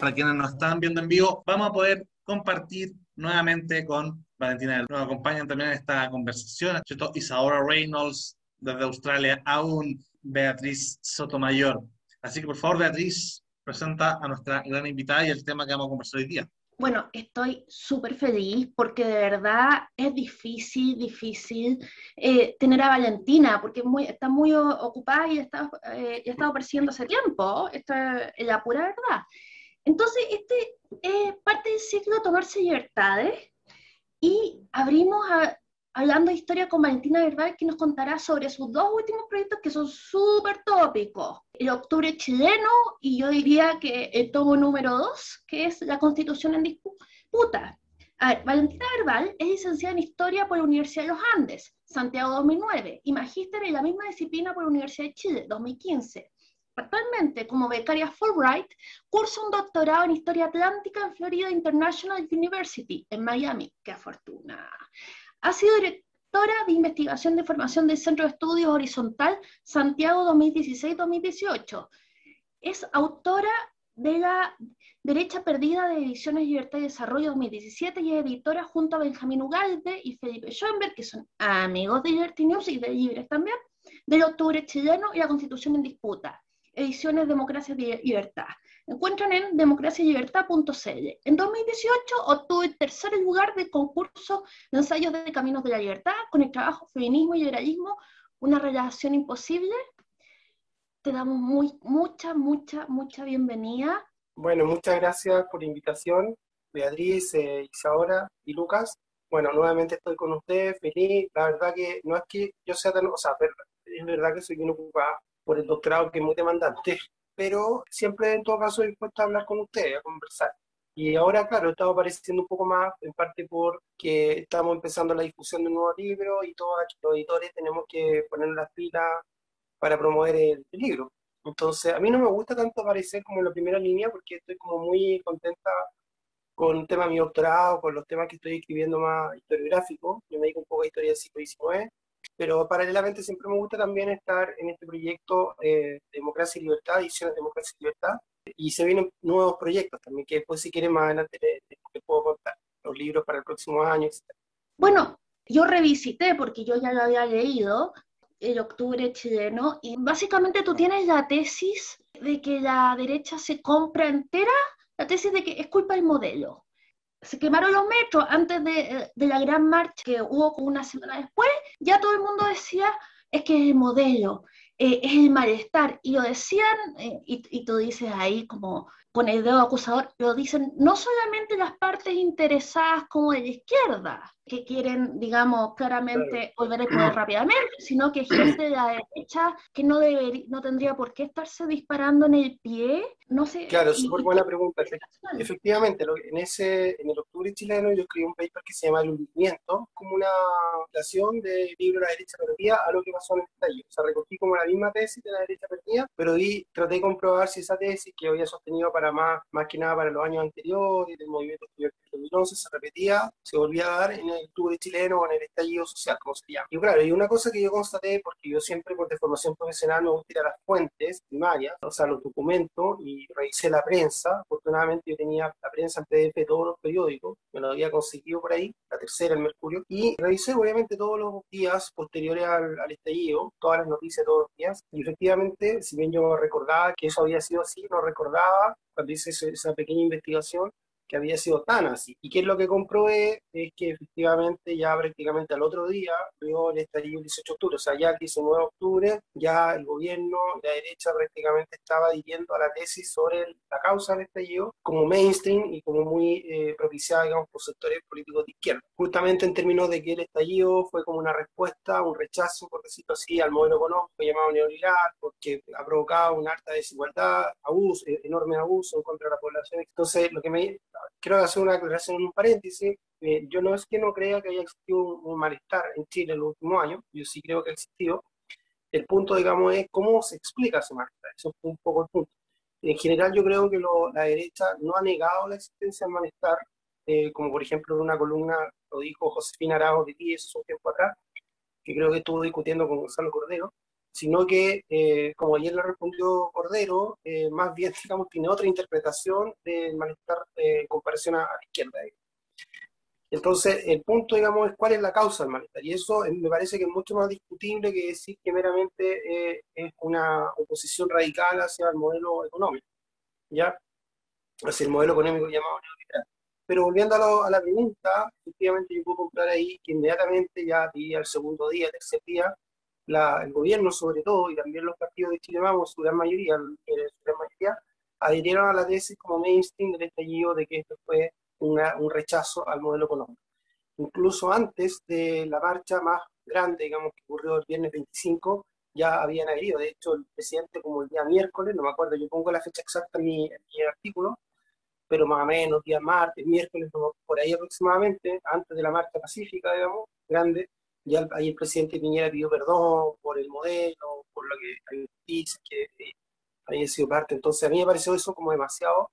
para quienes nos están viendo en vivo, vamos a poder compartir nuevamente con Valentina. Nos acompañan también en esta conversación, Isaura Reynolds desde Australia, aún Beatriz Sotomayor. Así que por favor, Beatriz, presenta a nuestra gran invitada y el tema que vamos a conversar hoy día. Bueno, estoy súper feliz porque de verdad es difícil, difícil eh, tener a Valentina porque muy, está muy ocupada y eh, ha estado persiguiendo hace tiempo, esto es la pura verdad. Entonces, este es parte del ciclo Tomarse Libertades y abrimos hablando de historia con Valentina Verbal, que nos contará sobre sus dos últimos proyectos que son súper tópicos. El octubre chileno y yo diría que el tomo número dos, que es la constitución en disputa. A ver, Valentina Verbal es licenciada en Historia por la Universidad de los Andes, Santiago 2009, y magíster en la misma disciplina por la Universidad de Chile, 2015. Actualmente, como becaria Fulbright, cursa un doctorado en Historia Atlántica en Florida International University, en Miami. ¡Qué fortuna! Ha sido directora de investigación de formación del Centro de Estudios Horizontal Santiago 2016-2018. Es autora de la Derecha Perdida de Ediciones Libertad y Desarrollo 2017 y editora junto a Benjamín Ugalde y Felipe Schoenberg, que son amigos de Liberty News y de Libres también, del Octubre Chileno y la Constitución en Disputa ediciones Democracia y Libertad. Encuentran en democraciaylibertad.cl. En 2018 obtuvo el tercer lugar del concurso de ensayos de Caminos de la Libertad con el trabajo Feminismo y Liberalismo, una relación imposible. Te damos muy, mucha, mucha, mucha bienvenida. Bueno, muchas gracias por la invitación, Beatriz, eh, Isaura y Lucas. Bueno, nuevamente estoy con ustedes, feliz. La verdad que no es que yo sea tan, o sea, es verdad que soy bien ocupada, por el doctorado que es muy demandante, pero siempre en todo caso dispuesto a hablar con ustedes, a conversar. Y ahora, claro, he estado apareciendo un poco más, en parte porque estamos empezando la difusión de un nuevo libro y todos los editores tenemos que poner las pilas para promover el, libro. Entonces, a mí no me gusta tanto aparecer como en la primera línea porque estoy como muy contenta con el tema de mi doctorado, con los temas que estoy escribiendo más historiográficos. Yo me dedico un poco a historia del siglo XIX pero paralelamente siempre me gusta también estar en este proyecto eh, Democracia y Libertad, Ediciones Democracia y Libertad, y se vienen nuevos proyectos también, que después si quieren más adelante les, puedo contar, los libros para el próximo año, etc. Bueno, yo revisité, porque yo ya lo había leído, el octubre chileno, y básicamente tú tienes la tesis de que la derecha se compra entera, la tesis de que es culpa del modelo se quemaron los metros antes de, de, la gran marcha que hubo una semana después, ya todo el mundo decía, es que es el modelo, eh, es el malestar. Y lo decían, eh, y, y, tú dices ahí como con el dedo acusador, lo dicen no solamente las partes interesadas como de la izquierda, que quieren, digamos, claramente volver a poder rápidamente, sino que gente de la derecha que no, debería, no tendría por qué estarse disparando en el pie. No sé. Claro, súper buena pregunta. Efectivamente, en, ese, en el octubre chileno yo escribí un paper que se llama El hundimiento, como una adaptación de libro de la derecha perdida a lo que pasó en el estallido. O sea, recogí como la misma tesis de la derecha perdida, pero di, traté de comprobar si esa tesis que había sostenido para más, más que nada para los años anteriores, del movimiento estudiantil 2011, se repetía, se volvía a dar en el octubre chileno o en el estallido social, como se llama. Y claro, y una cosa que yo constaté, porque yo siempre por deformación profesional me gusta ir a las fuentes primarias, o sea, los documentos, y revisé la prensa. Afortunadamente yo tenía la prensa en PDF de todos los periódicos, me lo había conseguido por ahí, la tercera, el Mercurio, y revisé obviamente todos los días posteriores al, al estallido, todas las noticias todos los días, y efectivamente, si bien yo recordaba que eso había sido así, no recordaba cuando hice esa pequeña investigación que había sido tan así. ¿Y qué es lo que comprobé? Es que efectivamente ya prácticamente al otro día, luego el estallido el 18 de octubre, o sea, ya el 19 de octubre, ya el gobierno, la derecha prácticamente estaba dirigiendo a la tesis sobre la causa del estallido como mainstream y como muy eh, propiciada, digamos, por sectores políticos de izquierda. Justamente en términos de que el estallido fue como una respuesta, un rechazo, por decirlo así, al modelo económico llamado neoliberal, porque ha provocado una alta desigualdad, abuso, enorme abuso contra la población. Entonces, lo que me quiero hacer una aclaración en un paréntesis. Eh, yo no es que no crea que haya existido un, malestar en Chile en los últimos años, yo sí creo que ha existido. El punto, digamos, es cómo se explica ese malestar. Eso es un poco el punto. En general, yo creo que la derecha no ha negado la existencia del malestar, eh, como por ejemplo en una columna lo dijo Josefina Arago de 10 un tiempo atrás, que creo que estuvo discutiendo con Gonzalo Cordero, sino que, eh, como ayer le respondió Cordero, eh, más bien, digamos, tiene otra interpretación del malestar en comparación a, la izquierda. Entonces, el punto, digamos, es cuál es la causa del malestar. Y eso me parece que es mucho más discutible que decir que meramente es una oposición radical hacia el modelo económico, ¿ya? Hacia el modelo económico llamado neoliberal. Pero volviendo a, la pregunta, efectivamente yo puedo comprar ahí que inmediatamente, ya diría el segundo día, tercer día, la, el gobierno sobre todo, y también los partidos de Chile Vamos, su gran mayoría, su gran mayoría, adhirieron a la tesis como mainstream del estallido de que esto fue una, un rechazo al modelo económico. Incluso antes de la marcha más grande, digamos, que ocurrió el viernes 25, ya habían adherido. De hecho, el presidente, como el día miércoles, no me acuerdo, yo pongo la fecha exacta en mi, en mi artículo, pero más o menos día martes, miércoles, por ahí aproximadamente, antes de la marcha pacífica, digamos, grande, ya ahí el presidente Piñera pidió perdón por el modelo, por lo que noticias que eh, había sido parte. Entonces a mí me pareció eso como demasiado,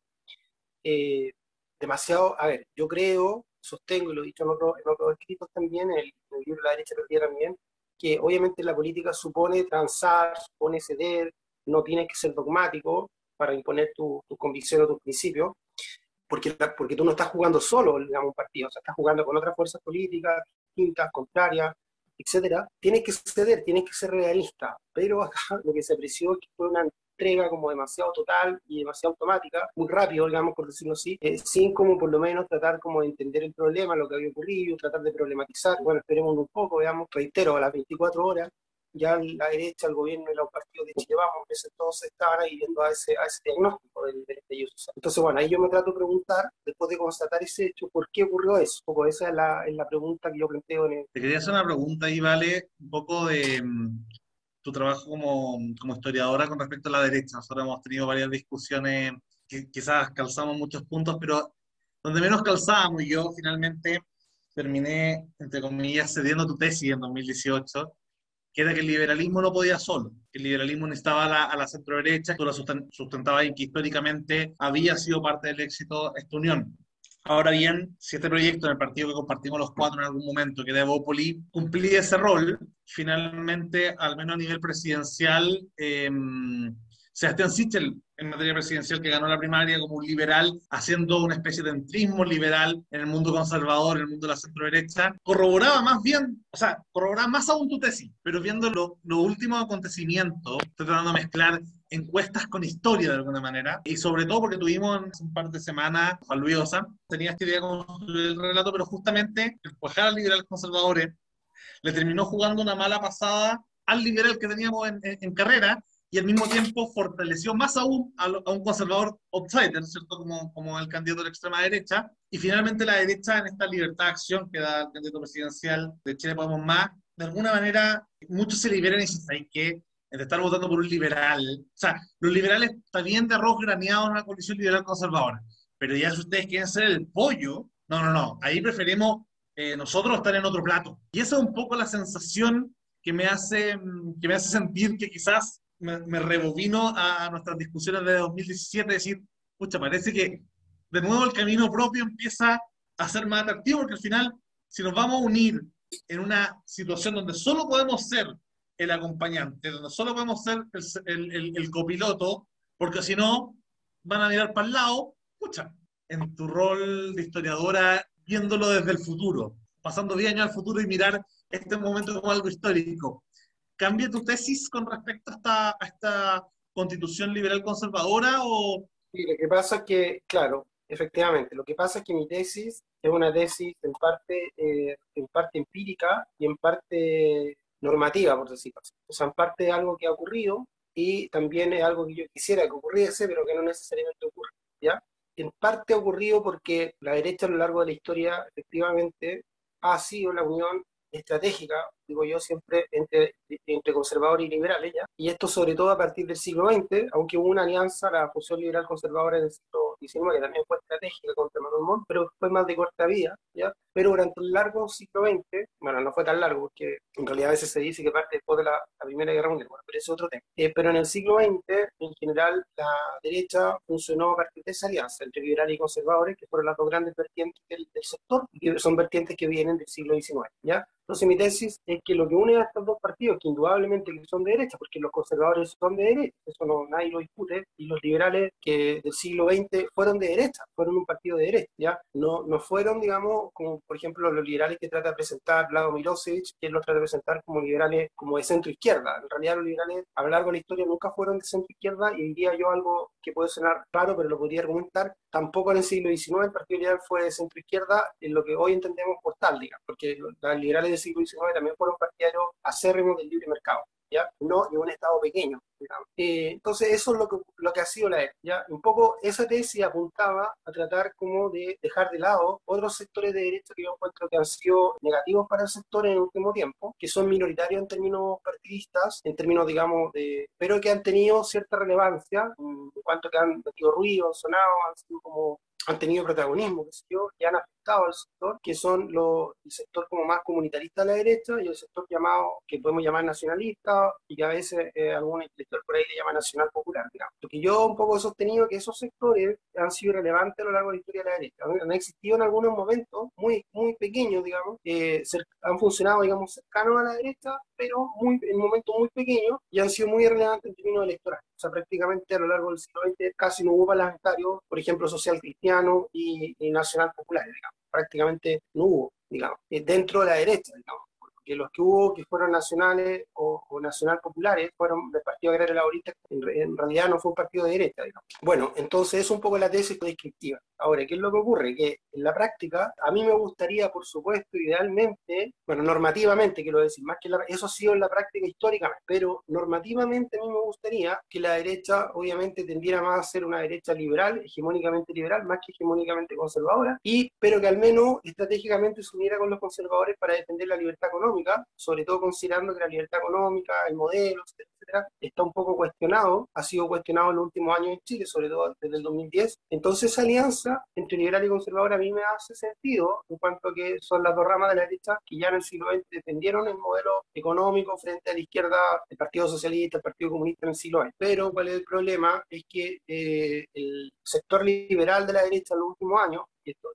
eh, demasiado, a ver, yo creo, sostengo, y lo he dicho en, otros escritos también, en el, libro La derecha perdida también, que obviamente la política supone transar, supone ceder, no tienes que ser dogmático para imponer tus tu convicciones o tus principios, porque, porque tú no estás jugando solo, digamos, un partido, o sea, estás jugando con otras fuerzas políticas distintas, contrarias, etcétera. Tienes que ceder, tienes que ser realista, pero acá lo que se apreció es que fue una entrega como demasiado total y demasiado automática, muy rápido, digamos, por decirlo así, eh, sin como por lo menos tratar como de entender el problema, lo que había ocurrido, tratar de problematizar, bueno, esperemos un poco, veamos, reitero, a las 24 horas ya la derecha, el gobierno y los partidos de Chile Vamos, ese entonces estaban ahí viendo a ese, a ese diagnóstico del, del estallido social. Entonces, bueno, ahí yo me trato de preguntar, después de constatar ese hecho, ¿por qué ocurrió eso? Un poco esa es la, es la pregunta que yo planteo en el... Te quería hacer una pregunta ahí, Vale, un poco de mm, tu trabajo como, como historiadora con respecto a la derecha. Nosotros hemos tenido varias discusiones que quizás calzamos muchos puntos, pero donde menos calzábamos, y yo finalmente terminé, entre comillas, cediendo tu tesis en 2018, que era que el liberalismo no podía solo, que el liberalismo necesitaba a la, a la centro derecha, que lo sustentaba y que históricamente había sido parte del éxito esta unión. Ahora bien, si este proyecto en el partido que compartimos los cuatro en algún momento, que de Evópoli, cumplía ese rol, finalmente, al menos a nivel presidencial, eh, Sebastián Sichel, en materia presidencial, que ganó la primaria como un liberal, haciendo una especie de entrismo liberal en el mundo conservador, en el mundo de la centro-derecha, corroboraba más bien, o sea, corroboraba más aún tu tesis, pero viendo los lo últimos acontecimientos, estoy tratando de mezclar encuestas con historia de alguna manera, y sobre todo porque tuvimos hace un par de semanas Juan Luis Osa, tenía esta idea con el relato, pero justamente el cuajar al liberal conservadores le terminó jugando una mala pasada al liberal que teníamos en, en carrera, y al mismo tiempo fortaleció más aún a, un conservador outsider, ¿cierto? Como, como el candidato de la extrema derecha. Y finalmente la derecha, en esta libertad de acción que da el candidato presidencial de Chile Podemos Más, de alguna manera muchos se liberan y dicen, que de estar votando por un liberal. O sea, los liberales están bien de arroz graneado en una coalición liberal conservadora, pero ya si ustedes quieren ser el pollo, no, no, no, ahí preferimos eh, nosotros estar en otro plato. Y esa es un poco la sensación que me hace, que me hace sentir que quizás me, rebobino a nuestras discusiones de 2017, decir, pucha, parece que de nuevo el camino propio empieza a ser más atractivo, porque al final, si nos vamos a unir en una situación donde solo podemos ser el acompañante, donde solo podemos ser el copiloto, porque si no, van a mirar para el lado, pucha, en tu rol de historiadora, viéndolo desde el futuro, pasando 10 años al futuro y mirar este momento como algo histórico. ¿Cambia tu tesis con respecto a esta, a esta constitución liberal conservadora o...? Sí, lo que pasa es que, claro, efectivamente, lo que pasa es que mi tesis es una tesis en parte, eh, en parte empírica y en parte normativa, por decirlo así. O sea, en parte es algo que ha ocurrido y también es algo que yo quisiera que ocurriese, pero que no necesariamente ocurre, ¿ya? En parte ha ocurrido porque la derecha a lo largo de la historia efectivamente ha sido la unión estratégica, digo yo siempre, entre, entre conservadores y liberales, ¿ya? y esto sobre todo a partir del siglo XX, aunque hubo una alianza, la fusión liberal-conservadora en el siglo XIX, que también fue estratégica contra Manuel Montt, pero fue más de corta vida, ¿ya? Pero durante el largo siglo XX, bueno, no fue tan largo, porque en realidad a veces se dice que parte después de la, Primera Guerra Mundial, bueno, pero es otro tema. Eh, pero en el siglo XX, en general, la derecha funcionó a partir de esa alianza entre liberales y conservadores, que fueron las dos grandes vertientes del, del sector, que son vertientes que vienen del siglo XIX, ¿ya? Entonces mi tesis es que lo que une a estos dos partidos, que indudablemente son de derecha, porque los conservadores son de derecha, eso no, nadie lo discute, y los liberales que del siglo XX fueron de derecha, fueron un partido de derecha, ¿ya? No, no fueron, digamos, como por ejemplo los liberales que trata de presentar Vlado Milosevic, que los trata de presentar como liberales como de centro izquierda. En realidad los liberales a lo largo de la historia nunca fueron de centro izquierda y diría yo algo que puede sonar claro, pero lo podría argumentar. Tampoco en el siglo XIX el Partido Liberal fue de centro izquierda en lo que hoy entendemos por tal, digamos, porque los liberales del siglo XIX también fueron partidarios acérrimos del libre mercado. ¿ya? No de un Estado pequeño. Eh, entonces, eso es lo que, lo que ha sido la ¿ya? Un poco esa tesis apuntaba a tratar como de dejar de lado otros sectores de derecha que yo encuentro que han sido negativos para el sector en el último tiempo, que son minoritarios en términos partidistas, en términos, digamos, de, pero que han tenido cierta relevancia en cuanto que han metido ruido, sonado, han sido como han tenido protagonismo, que yo, y han afectado al sector, que son el sector como más comunitarista de la derecha y el sector llamado, que podemos llamar nacionalista, y que a veces eh, algún por ahí le llama nacional popular, digamos. Porque yo un poco he sostenido que esos sectores han sido relevantes a lo largo de la historia de la derecha. Han, existido en algunos momentos muy, muy pequeños, digamos, eh, han funcionado, digamos, cercanos a la derecha, pero muy, en momentos muy pequeños y han sido muy relevantes en términos electorales. O sea, prácticamente a lo largo del siglo XX casi no hubo parlamentarios, por ejemplo, social cristiano y, nacional popular, digamos. Prácticamente no hubo, digamos, eh, dentro de la derecha, digamos que los que hubo que fueron nacionales o, nacional populares fueron del Partido Agrario Laborista, en, en, realidad no fue un partido de derecha, digamos. Bueno, entonces es un poco la tesis descriptiva. Ahora, ¿qué es lo que ocurre? Que en la práctica, a mí me gustaría, por supuesto, idealmente, bueno, normativamente quiero decir, más que eso ha sido en la práctica históricamente, pero normativamente a mí me gustaría que la derecha, obviamente, tendiera más a ser una derecha liberal, hegemónicamente liberal, más que hegemónicamente conservadora, y, pero que al menos estratégicamente se uniera con los conservadores para defender la libertad económica, sobre todo considerando que la libertad económica, el modelo, etcétera, está un poco cuestionado, ha sido cuestionado en los últimos años en Chile, sobre todo desde el 2010. Entonces, esa alianza entre liberal y conservador a mí me hace sentido en cuanto a que son las dos ramas de la derecha que ya en el siglo XX defendieron el modelo económico frente a la izquierda, el Partido Socialista, el Partido Comunista en el siglo XX. Pero cuál es el problema es que eh, el sector liberal de la derecha en los últimos años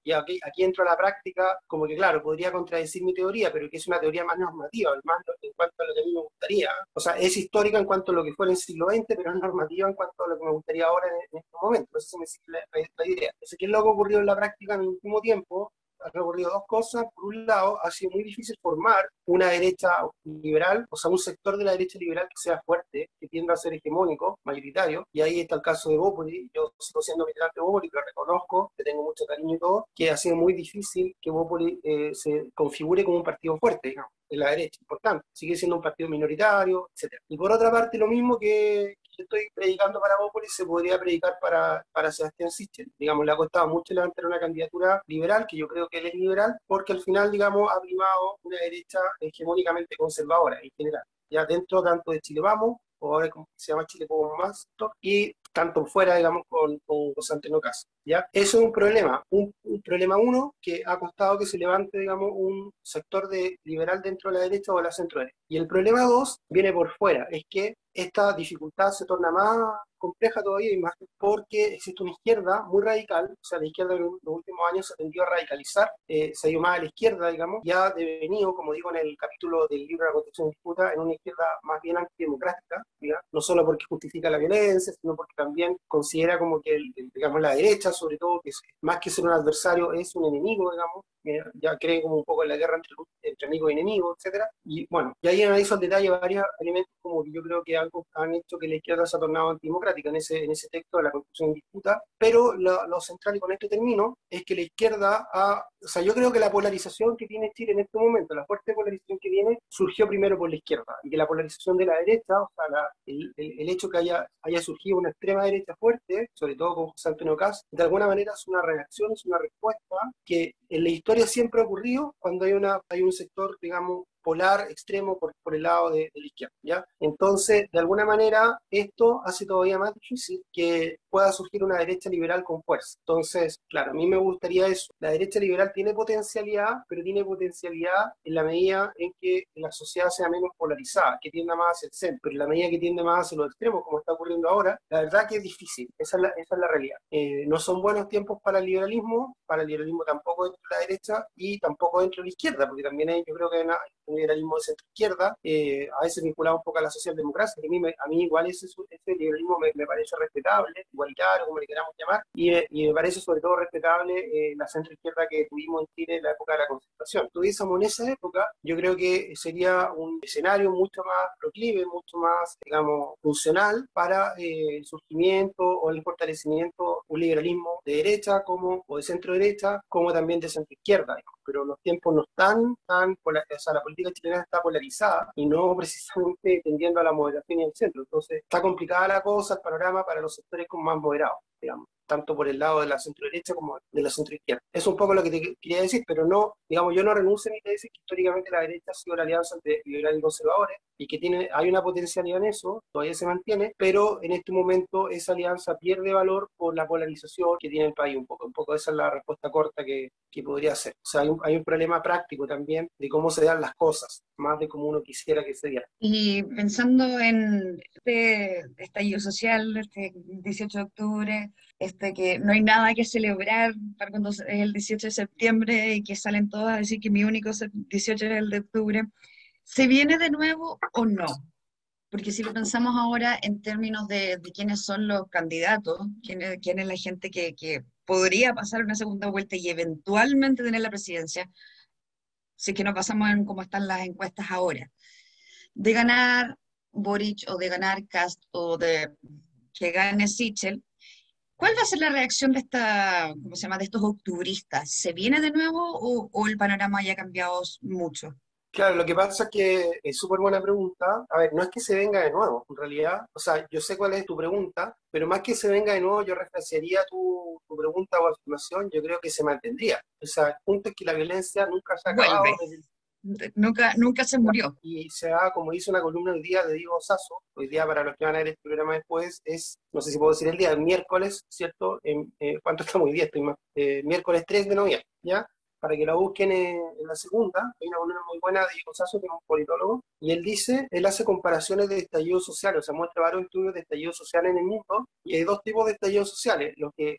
y aquí, aquí entro a la práctica, como que claro, podría contradecir mi teoría, pero que es una teoría más normativa, más en cuanto a lo que a mí me gustaría. O sea, es histórica en cuanto a lo que fue en el siglo XX, pero es normativa en cuanto a lo que me gustaría ahora en, este momento. No sé si me sigue la, idea. Entonces, ¿qué es lo que ocurrió en la práctica en el último tiempo? Ha recorrido dos cosas. Por un lado, ha sido muy difícil formar una derecha liberal, o sea, un sector de la derecha liberal que sea fuerte, que tienda a ser hegemónico, mayoritario. Y ahí está el caso de Bópoli. Yo sigo siendo militante de Bópoli, lo reconozco, que tengo mucho cariño y todo, que ha sido muy difícil que Bópoli eh, se configure como un partido fuerte, digamos de la derecha, importante. Sigue siendo un partido minoritario, etc. Y por otra parte, lo mismo que, estoy predicando para Bópoli se podría predicar para, Sebastián Sichel. Digamos, le ha costado mucho levantar una candidatura liberal, que yo creo que él es liberal, porque al final, digamos, ha primado una derecha hegemónicamente conservadora en general. Ya dentro tanto de Chile Vamos, o ahora se llama Chile como más, y tanto fuera, digamos, con, con Caso. ¿Ya? Eso es un problema. Un, un, problema uno que ha costado que se levante, digamos, un sector de liberal dentro de la derecha o de la centro derecha. Y el problema dos viene por fuera, es que esta dificultad se torna más compleja todavía y más porque existe una izquierda muy radical, o sea, la izquierda en los últimos años se tendió a radicalizar, eh, se ha ido más a la izquierda, digamos, ya ha devenido, como digo en el capítulo del libro la Constitución Disputa, en una izquierda más bien antidemocrática, ¿ya? no solo porque justifica la violencia, sino porque también considera como que, digamos, la derecha, sobre todo, que más que ser un adversario, es un enemigo, digamos, ya cree como un poco en la guerra entre, entre amigos y enemigos, etcétera, y bueno, y ahí analizo al detalle varios elementos como que yo creo que algo han hecho que la izquierda se ha tornado antidemocrática en ese, en ese texto de la Constitución en disputa, pero lo, lo central, y con este término, es que la izquierda ha, o sea, yo creo que la polarización que tiene Chile en este momento, la fuerte polarización que tiene, surgió primero por la izquierda, y que la polarización de la derecha, o sea, la, el, el, hecho que haya, haya surgido una extrema derecha fuerte, sobre todo con José Antonio Caz, de alguna manera es una reacción, es una respuesta que en la historia siempre ha ocurrido cuando hay, una, hay un sector, digamos, polar extremo por, por el lado de, de, la izquierda, ¿ya? Entonces, de alguna manera, esto hace todavía más difícil que pueda surgir una derecha liberal con fuerza. Entonces, claro, a mí me gustaría eso. La derecha liberal tiene potencialidad, pero tiene potencialidad en la medida en que la sociedad sea menos polarizada, que tienda más hacia el centro, pero en la medida que tiende más hacia los extremos, como está ocurriendo ahora, la verdad que es difícil, esa es la, esa es la realidad. Eh, no son buenos tiempos para el liberalismo, para el liberalismo tampoco dentro de la derecha y tampoco dentro de la izquierda, porque también hay, yo creo que hay un liberalismo de centro-izquierda, eh, a veces vinculado un poco a la socialdemocracia, que a mí, me, a mí igual ese, ese liberalismo me, me parece respetable, igualitario, como le queramos llamar, y, y me parece sobre todo respetable eh, la centro-izquierda que tuvimos en Chile en la época de la concentración. Tuviésemos en esa época, yo creo que sería un escenario mucho más proclive, mucho más, digamos, funcional para eh, el surgimiento o el fortalecimiento un liberalismo de derecha como, o de centro-derecha, como también de centro-izquierda. Pero los tiempos no están tan, o sea, la política chilena está polarizada y no precisamente tendiendo a la moderación y al centro. Entonces, está complicada la cosa, el panorama para los sectores como más moderados, digamos tanto por el lado de la centro derecha como de la centro izquierda. Es un poco lo que te quería decir, pero no, digamos, yo no renuncio a mi tesis que históricamente la derecha ha sido la alianza entre liberales y conservadores y que tiene, hay una potencialidad en eso, todavía se mantiene, pero en este momento esa alianza pierde valor por la polarización que tiene el país un poco. Un poco esa es la respuesta corta que, que podría ser. O sea, hay un, hay un problema práctico también de cómo se dan las cosas, más de cómo uno quisiera que se dieran. Y pensando en este estallido social, este 18 de octubre, este, que no hay nada que celebrar para cuando es el 18 de septiembre y que salen todos a decir que mi único 18 es el de octubre. ¿Se viene de nuevo o no? Porque si lo pensamos ahora en términos de, de quiénes son los candidatos, quién es, quién es la gente que, que, podría pasar una segunda vuelta y eventualmente tener la presidencia, si es que no pasamos en cómo están las encuestas ahora, de ganar Boric o de ganar Cast o de que gane Sichel, ¿Cuál va a ser la reacción de esta, ¿cómo se llama, de estos octubristas? ¿Se viene de nuevo o, o el panorama haya cambiado mucho? Claro, lo que pasa es que es súper buena pregunta. A ver, no es que se venga de nuevo, en realidad. O sea, yo sé cuál es tu pregunta, pero más que se venga de nuevo, yo referenciaría tu, tu pregunta o afirmación, yo creo que se mantendría. O sea, el punto es que la violencia nunca se ha acabado. Vuelve. Nunca, nunca se murió. Y se da, como dice una columna el día de Diego Sasso, hoy día para los que van a ver este programa después, es, no sé si puedo decir el día, el miércoles, ¿cierto? En, eh, ¿Cuánto estamos hoy día? Estoy más, eh, miércoles 3 de noviembre, ¿ya? Para que la busquen en, en la segunda, hay una columna muy buena de Diego Sasso, que es un politólogo, y él dice, él hace comparaciones de estallido social, o sea, muestra varios estudios de estallido social en el mundo, y hay dos tipos de estallidos sociales, los que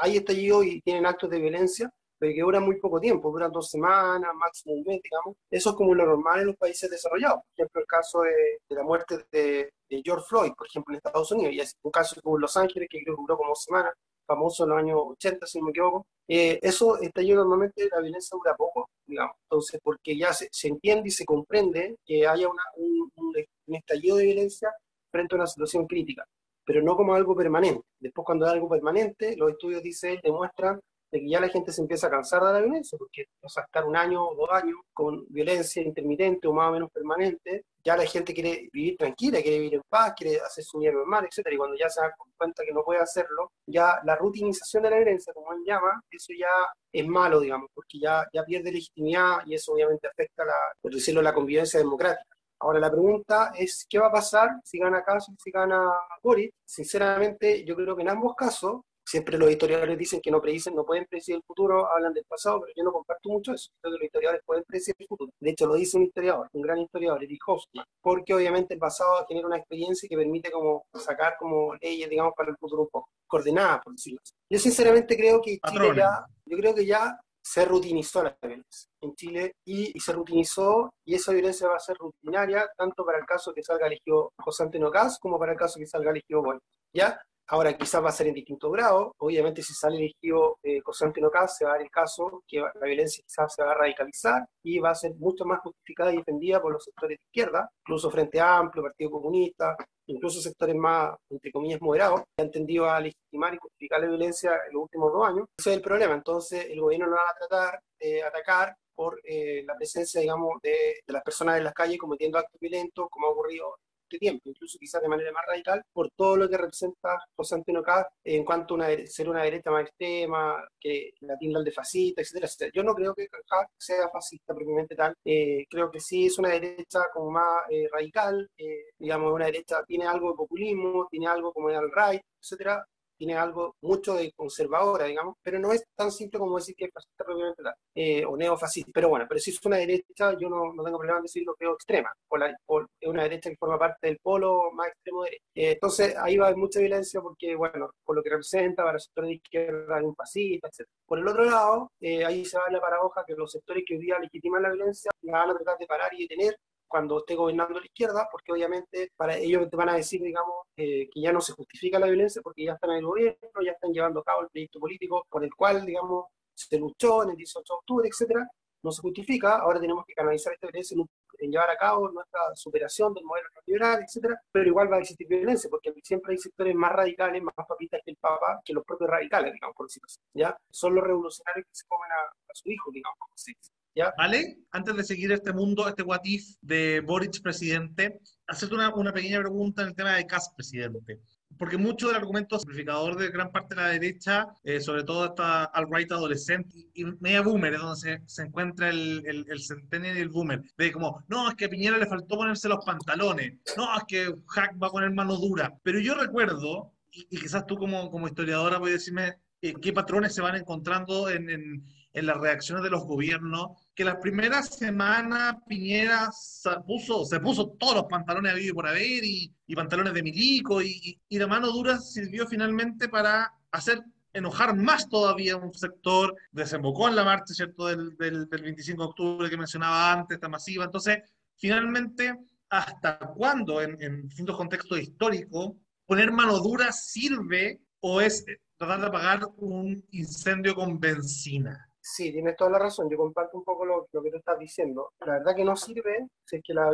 hay estallido y tienen actos de violencia, que duran muy poco tiempo, duran dos semanas, máximo un mes, digamos. Eso es como lo normal en los países desarrollados. Por ejemplo, el caso de, de la muerte de, de, George Floyd, por ejemplo, en Estados Unidos, y es un caso hubo en Los Ángeles, que creo que duró como dos semanas, famoso en los años 80, si no me equivoco. Eh, eso estallido normalmente, la violencia dura poco, digamos. Entonces, porque ya se, se entiende y se comprende que haya una, un, un, estallido de violencia frente a una situación crítica, pero no como algo permanente. Después, cuando es algo permanente, los estudios, dice, demuestran de que ya la gente se empieza a cansar de la violencia, porque o sea, estar un año o dos años con violencia intermitente o más o menos permanente, ya la gente quiere vivir tranquila, quiere vivir en paz, quiere hacer su vida normal, etc. Y cuando ya se da cuenta que no puede hacerlo, ya la rutinización de la violencia, como él llama, eso ya es malo, digamos, porque ya, ya pierde legitimidad y eso obviamente afecta, la, por decirlo, la convivencia democrática. Ahora la pregunta es, ¿qué va a pasar si gana y si gana Boris? Sinceramente, yo creo que en ambos casos siempre los historiadores dicen que no predicen, no pueden predecir el futuro, hablan del pasado, pero yo no comparto mucho eso. Creo que los historiadores pueden predecir el futuro. De hecho, lo dice un historiador, un gran historiador, Eric Hofmann, porque obviamente el pasado genera una experiencia que permite como sacar como leyes, digamos, para el futuro un poco, coordenadas, por decirlo así. Yo sinceramente creo que Chile ya, yo creo que ya se rutinizó la violencia en Chile y, y, se rutinizó y esa violencia va a ser rutinaria tanto para el caso que salga elegido José Antonio Caz como para el caso que salga elegido Boy. ¿Ya? Ahora quizás va a ser en distinto grado, obviamente si sale elegido eh, Constantino Caz se va a dar el caso que la violencia quizás se va a radicalizar y va a ser mucho más justificada y defendida por los sectores de izquierda, incluso Frente Amplio, Partido Comunista, incluso sectores más, entre comillas, moderados, que han tendido a legitimar y justificar la violencia en los últimos dos años. Ese es el problema, entonces el gobierno no va a tratar de atacar por eh, la presencia, digamos, de, de, las personas en las calles cometiendo actos violentos, como ha ocurrido este tiempo, incluso quizás de manera más radical, por todo lo que representa José Antonio Caz en cuanto a ser una derecha más extrema, que la tildan de fascista, etcétera, etcétera. Yo no creo que Caz sea fascista propiamente tal, eh, creo que sí es una derecha como más eh, radical, eh, digamos, una derecha tiene algo de populismo, tiene algo como de alt-right, etcétera, tiene algo mucho de conservadora, digamos, pero no es tan simple como decir que es fascista propiamente tal, eh, o neofascista. Pero bueno, pero si es una derecha, yo no, no tengo problema en decirlo que es extrema, o, la, es una derecha que forma parte del polo más extremo de eh, entonces ahí va a haber mucha violencia porque, bueno, por lo que representa para sectores de izquierda hay un fascista, etc. Por el otro lado, eh, ahí se va la paradoja que los sectores que hoy día legitiman la violencia la van a tratar de parar y detener cuando esté gobernando la izquierda, porque obviamente para ellos te van a decir, digamos, eh, que ya no se justifica la violencia porque ya están en el gobierno, ya están llevando a cabo el proyecto político por el cual, digamos, se luchó en el 18 de octubre, etcétera, no se justifica, ahora tenemos que canalizar esta violencia en, llevar a cabo nuestra superación del modelo neoliberal, etcétera, pero igual va a existir violencia, porque siempre hay sectores más radicales, más papistas que el Papa, que los propios radicales, digamos, por decirlo así, ¿ya? Son los revolucionarios que se comen a, a su hijo, digamos, como se dice. ¿Vale? Antes de seguir este mundo, este what de Boric presidente, hacerte una, una pequeña pregunta en el tema de Kass presidente. Porque mucho del argumento simplificador de gran parte de la derecha, eh, sobre todo esta alt-right adolescente y media boomer, es donde se, se encuentra el, el, el, centennial y el boomer, de como, no, es que a Piñera le faltó ponerse los pantalones, no, es que Hack va a poner mano dura. Pero yo recuerdo, y, y quizás tú como, como historiadora puedes decirme eh, qué patrones se van encontrando en, en, en las reacciones de los gobiernos que las primeras semanas Piñera se puso, se puso todos los pantalones a vivir por haber y, y pantalones de milico y, y, la mano dura sirvió finalmente para hacer enojar más todavía un sector, desembocó en la marcha, ¿cierto?, del, del, del 25 de octubre que mencionaba antes, esta masiva. Entonces, finalmente, ¿hasta cuándo en, en distintos contextos históricos poner mano dura sirve o es tratar de apagar un incendio con benzina? Sí, tienes toda la razón. Yo comparto un poco lo, lo, que tú estás diciendo. La verdad que no sirve si es que la,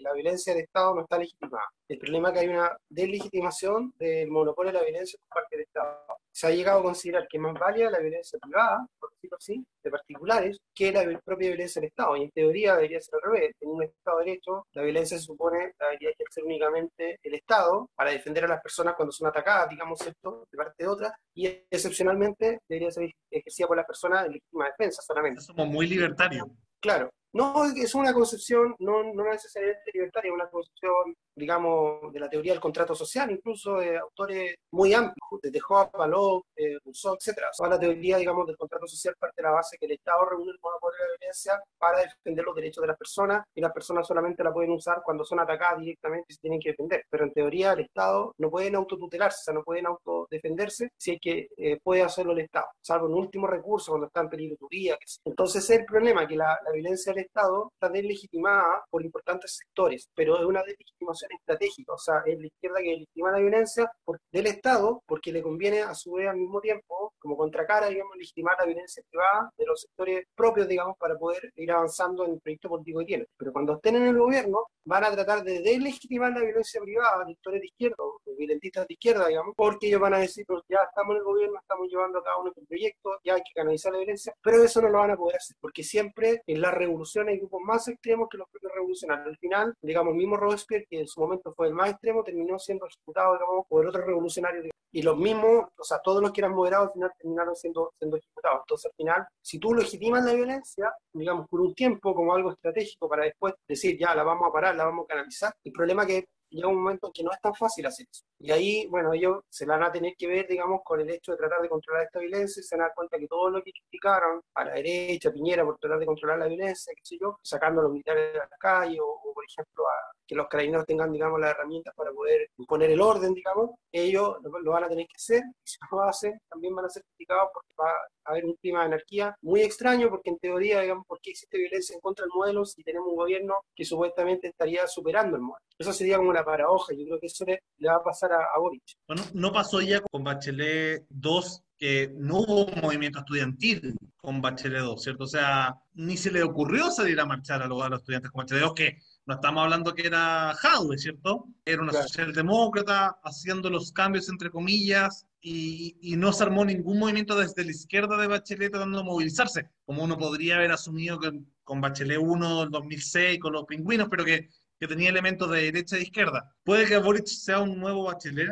la violencia del Estado no está legitimada. El problema es que hay una deslegitimación del monopolio de la violencia por parte del Estado. Se ha llegado a considerar que es más válida la violencia privada, por decirlo así, de particulares, que la propia violencia del Estado. Y en teoría debería ser al revés. En un Estado de Derecho, la violencia se supone la debería ejercer únicamente el Estado para defender a las personas cuando son atacadas, digamos esto, de parte de otra, y excepcionalmente debería ser ejercida por las personas legítima defensa solamente. Somos muy libertarios. Claro, no, es una concepción no, no necesariamente libertaria, es una concepción, digamos, de la teoría del contrato social, incluso de autores muy amplios, desde Hobbes, Palop, eh, Rousseau, etc. Toda la teoría, digamos, del contrato social parte de la base que el Estado reúne el monopolio de la violencia para defender los derechos de las personas y las personas solamente la pueden usar cuando son atacadas directamente y se tienen que defender. Pero en teoría el Estado no pueden autotutelarse, o sea, no pueden autodefenderse si es que eh, puede hacerlo el Estado, salvo en último recurso cuando está en peligro tu vida. Entonces el problema que la, la violencia del Estado está deslegitimada por importantes sectores, pero es una deslegitimación estratégica, o sea, es la izquierda que legitima la violencia por, del Estado porque le conviene a su vez al mismo tiempo, como contracara, digamos, legitimar la violencia privada de los sectores propios, digamos, para poder ir avanzando en el proyecto político que tienen. Pero cuando estén en el gobierno, van a tratar de deslegitimar la violencia privada de sectores de izquierda, o violentistas de izquierda, digamos, porque ellos van a decir, pues ya estamos en el gobierno, estamos llevando a cabo nuestro proyecto, ya hay que canalizar la violencia, pero eso no lo van a poder hacer, porque siempre en las revoluciones hay grupos más extremos que los propios revolucionarios. Al final, digamos, mismo Robespierre, que en su momento fue el más extremo, terminó siendo ejecutado, digamos, por otros revolucionarios. Y los mismos, o sea, todos los que eran moderados, al final terminaron siendo, siendo ejecutados. Entonces, al final, si tú legitimas la violencia, digamos, por un tiempo como algo estratégico para después decir, ya, la vamos a parar, la vamos a canalizar, el problema es que llega un momento en que no es tan fácil hacer eso. Y ahí, bueno, ellos se van a tener que ver, digamos, con el hecho de tratar de controlar esta violencia y se van a dar cuenta que todo lo que criticaron a la derecha, Piñera, por tratar de controlar la violencia, qué sé yo, sacando a los militares de la calle o, o por ejemplo, a que los carabineros tengan, digamos, las herramientas para poder imponer el orden, digamos, ellos lo, lo van a tener que hacer. Y si no lo hacen, también van a ser criticados porque va a haber un clima de anarquía muy extraño, porque en teoría, digamos, ¿por qué existe violencia en contra del modelo si tenemos un gobierno que supuestamente estaría superando el modelo? Eso sería como una paradoja, yo creo que eso le, le va a pasar a, a Boric. Bueno, no pasó ya con Bachelet 2 que no hubo un movimiento estudiantil con Bachelet 2, ¿cierto? O sea, ni se le ocurrió salir a marchar a los, a los estudiantes con Bachelet 2, que no estamos hablando que era Jadwe, ¿cierto? Era una claro. socialdemócrata haciendo los cambios entre comillas y, y, no se armó ningún movimiento desde la izquierda de Bachelet tratando de movilizarse, como uno podría haber asumido con, con Bachelet 1 en 2006, con los pingüinos, pero que que tenía elementos de derecha e izquierda. ¿Puede que Boric sea un nuevo Bachelet?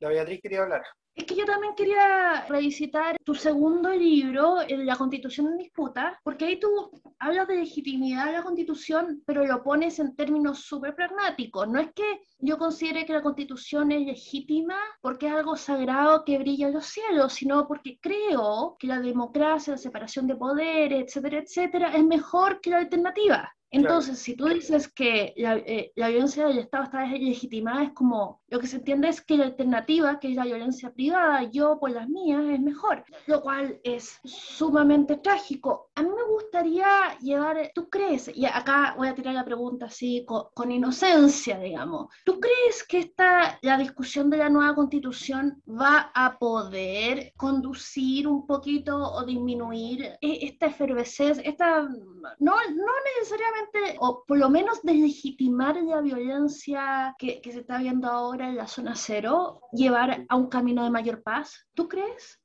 La Beatriz quería hablar. Es que yo también quería revisitar tu segundo libro, La Constitución en Disputa, porque ahí tú hablas de legitimidad de la Constitución, pero lo pones en términos súper pragmáticos. No es que yo considere que la Constitución es legítima porque es algo sagrado que brilla en los cielos, sino porque creo que la democracia, la separación de poderes, etcétera, etcétera, es mejor que la alternativa. Entonces, si tú dices que eh, la, violencia del Estado está legitimada, es como lo que se entiende es que la alternativa, que es la violencia privada, yo por las mías, es mejor, lo cual es sumamente trágico. A mí me gustaría llevar, ¿tú crees? Y acá voy a tirar la pregunta así con, inocencia, digamos. ¿Tú crees que esta, la discusión de la nueva constitución va a poder conducir un poquito o disminuir e, esta efervescencia, esta, no, no necesariamente o por lo menos deslegitimar la violencia que, que se está viendo ahora en la zona cero, llevar a un camino de mayor paz? ¿Tú crees?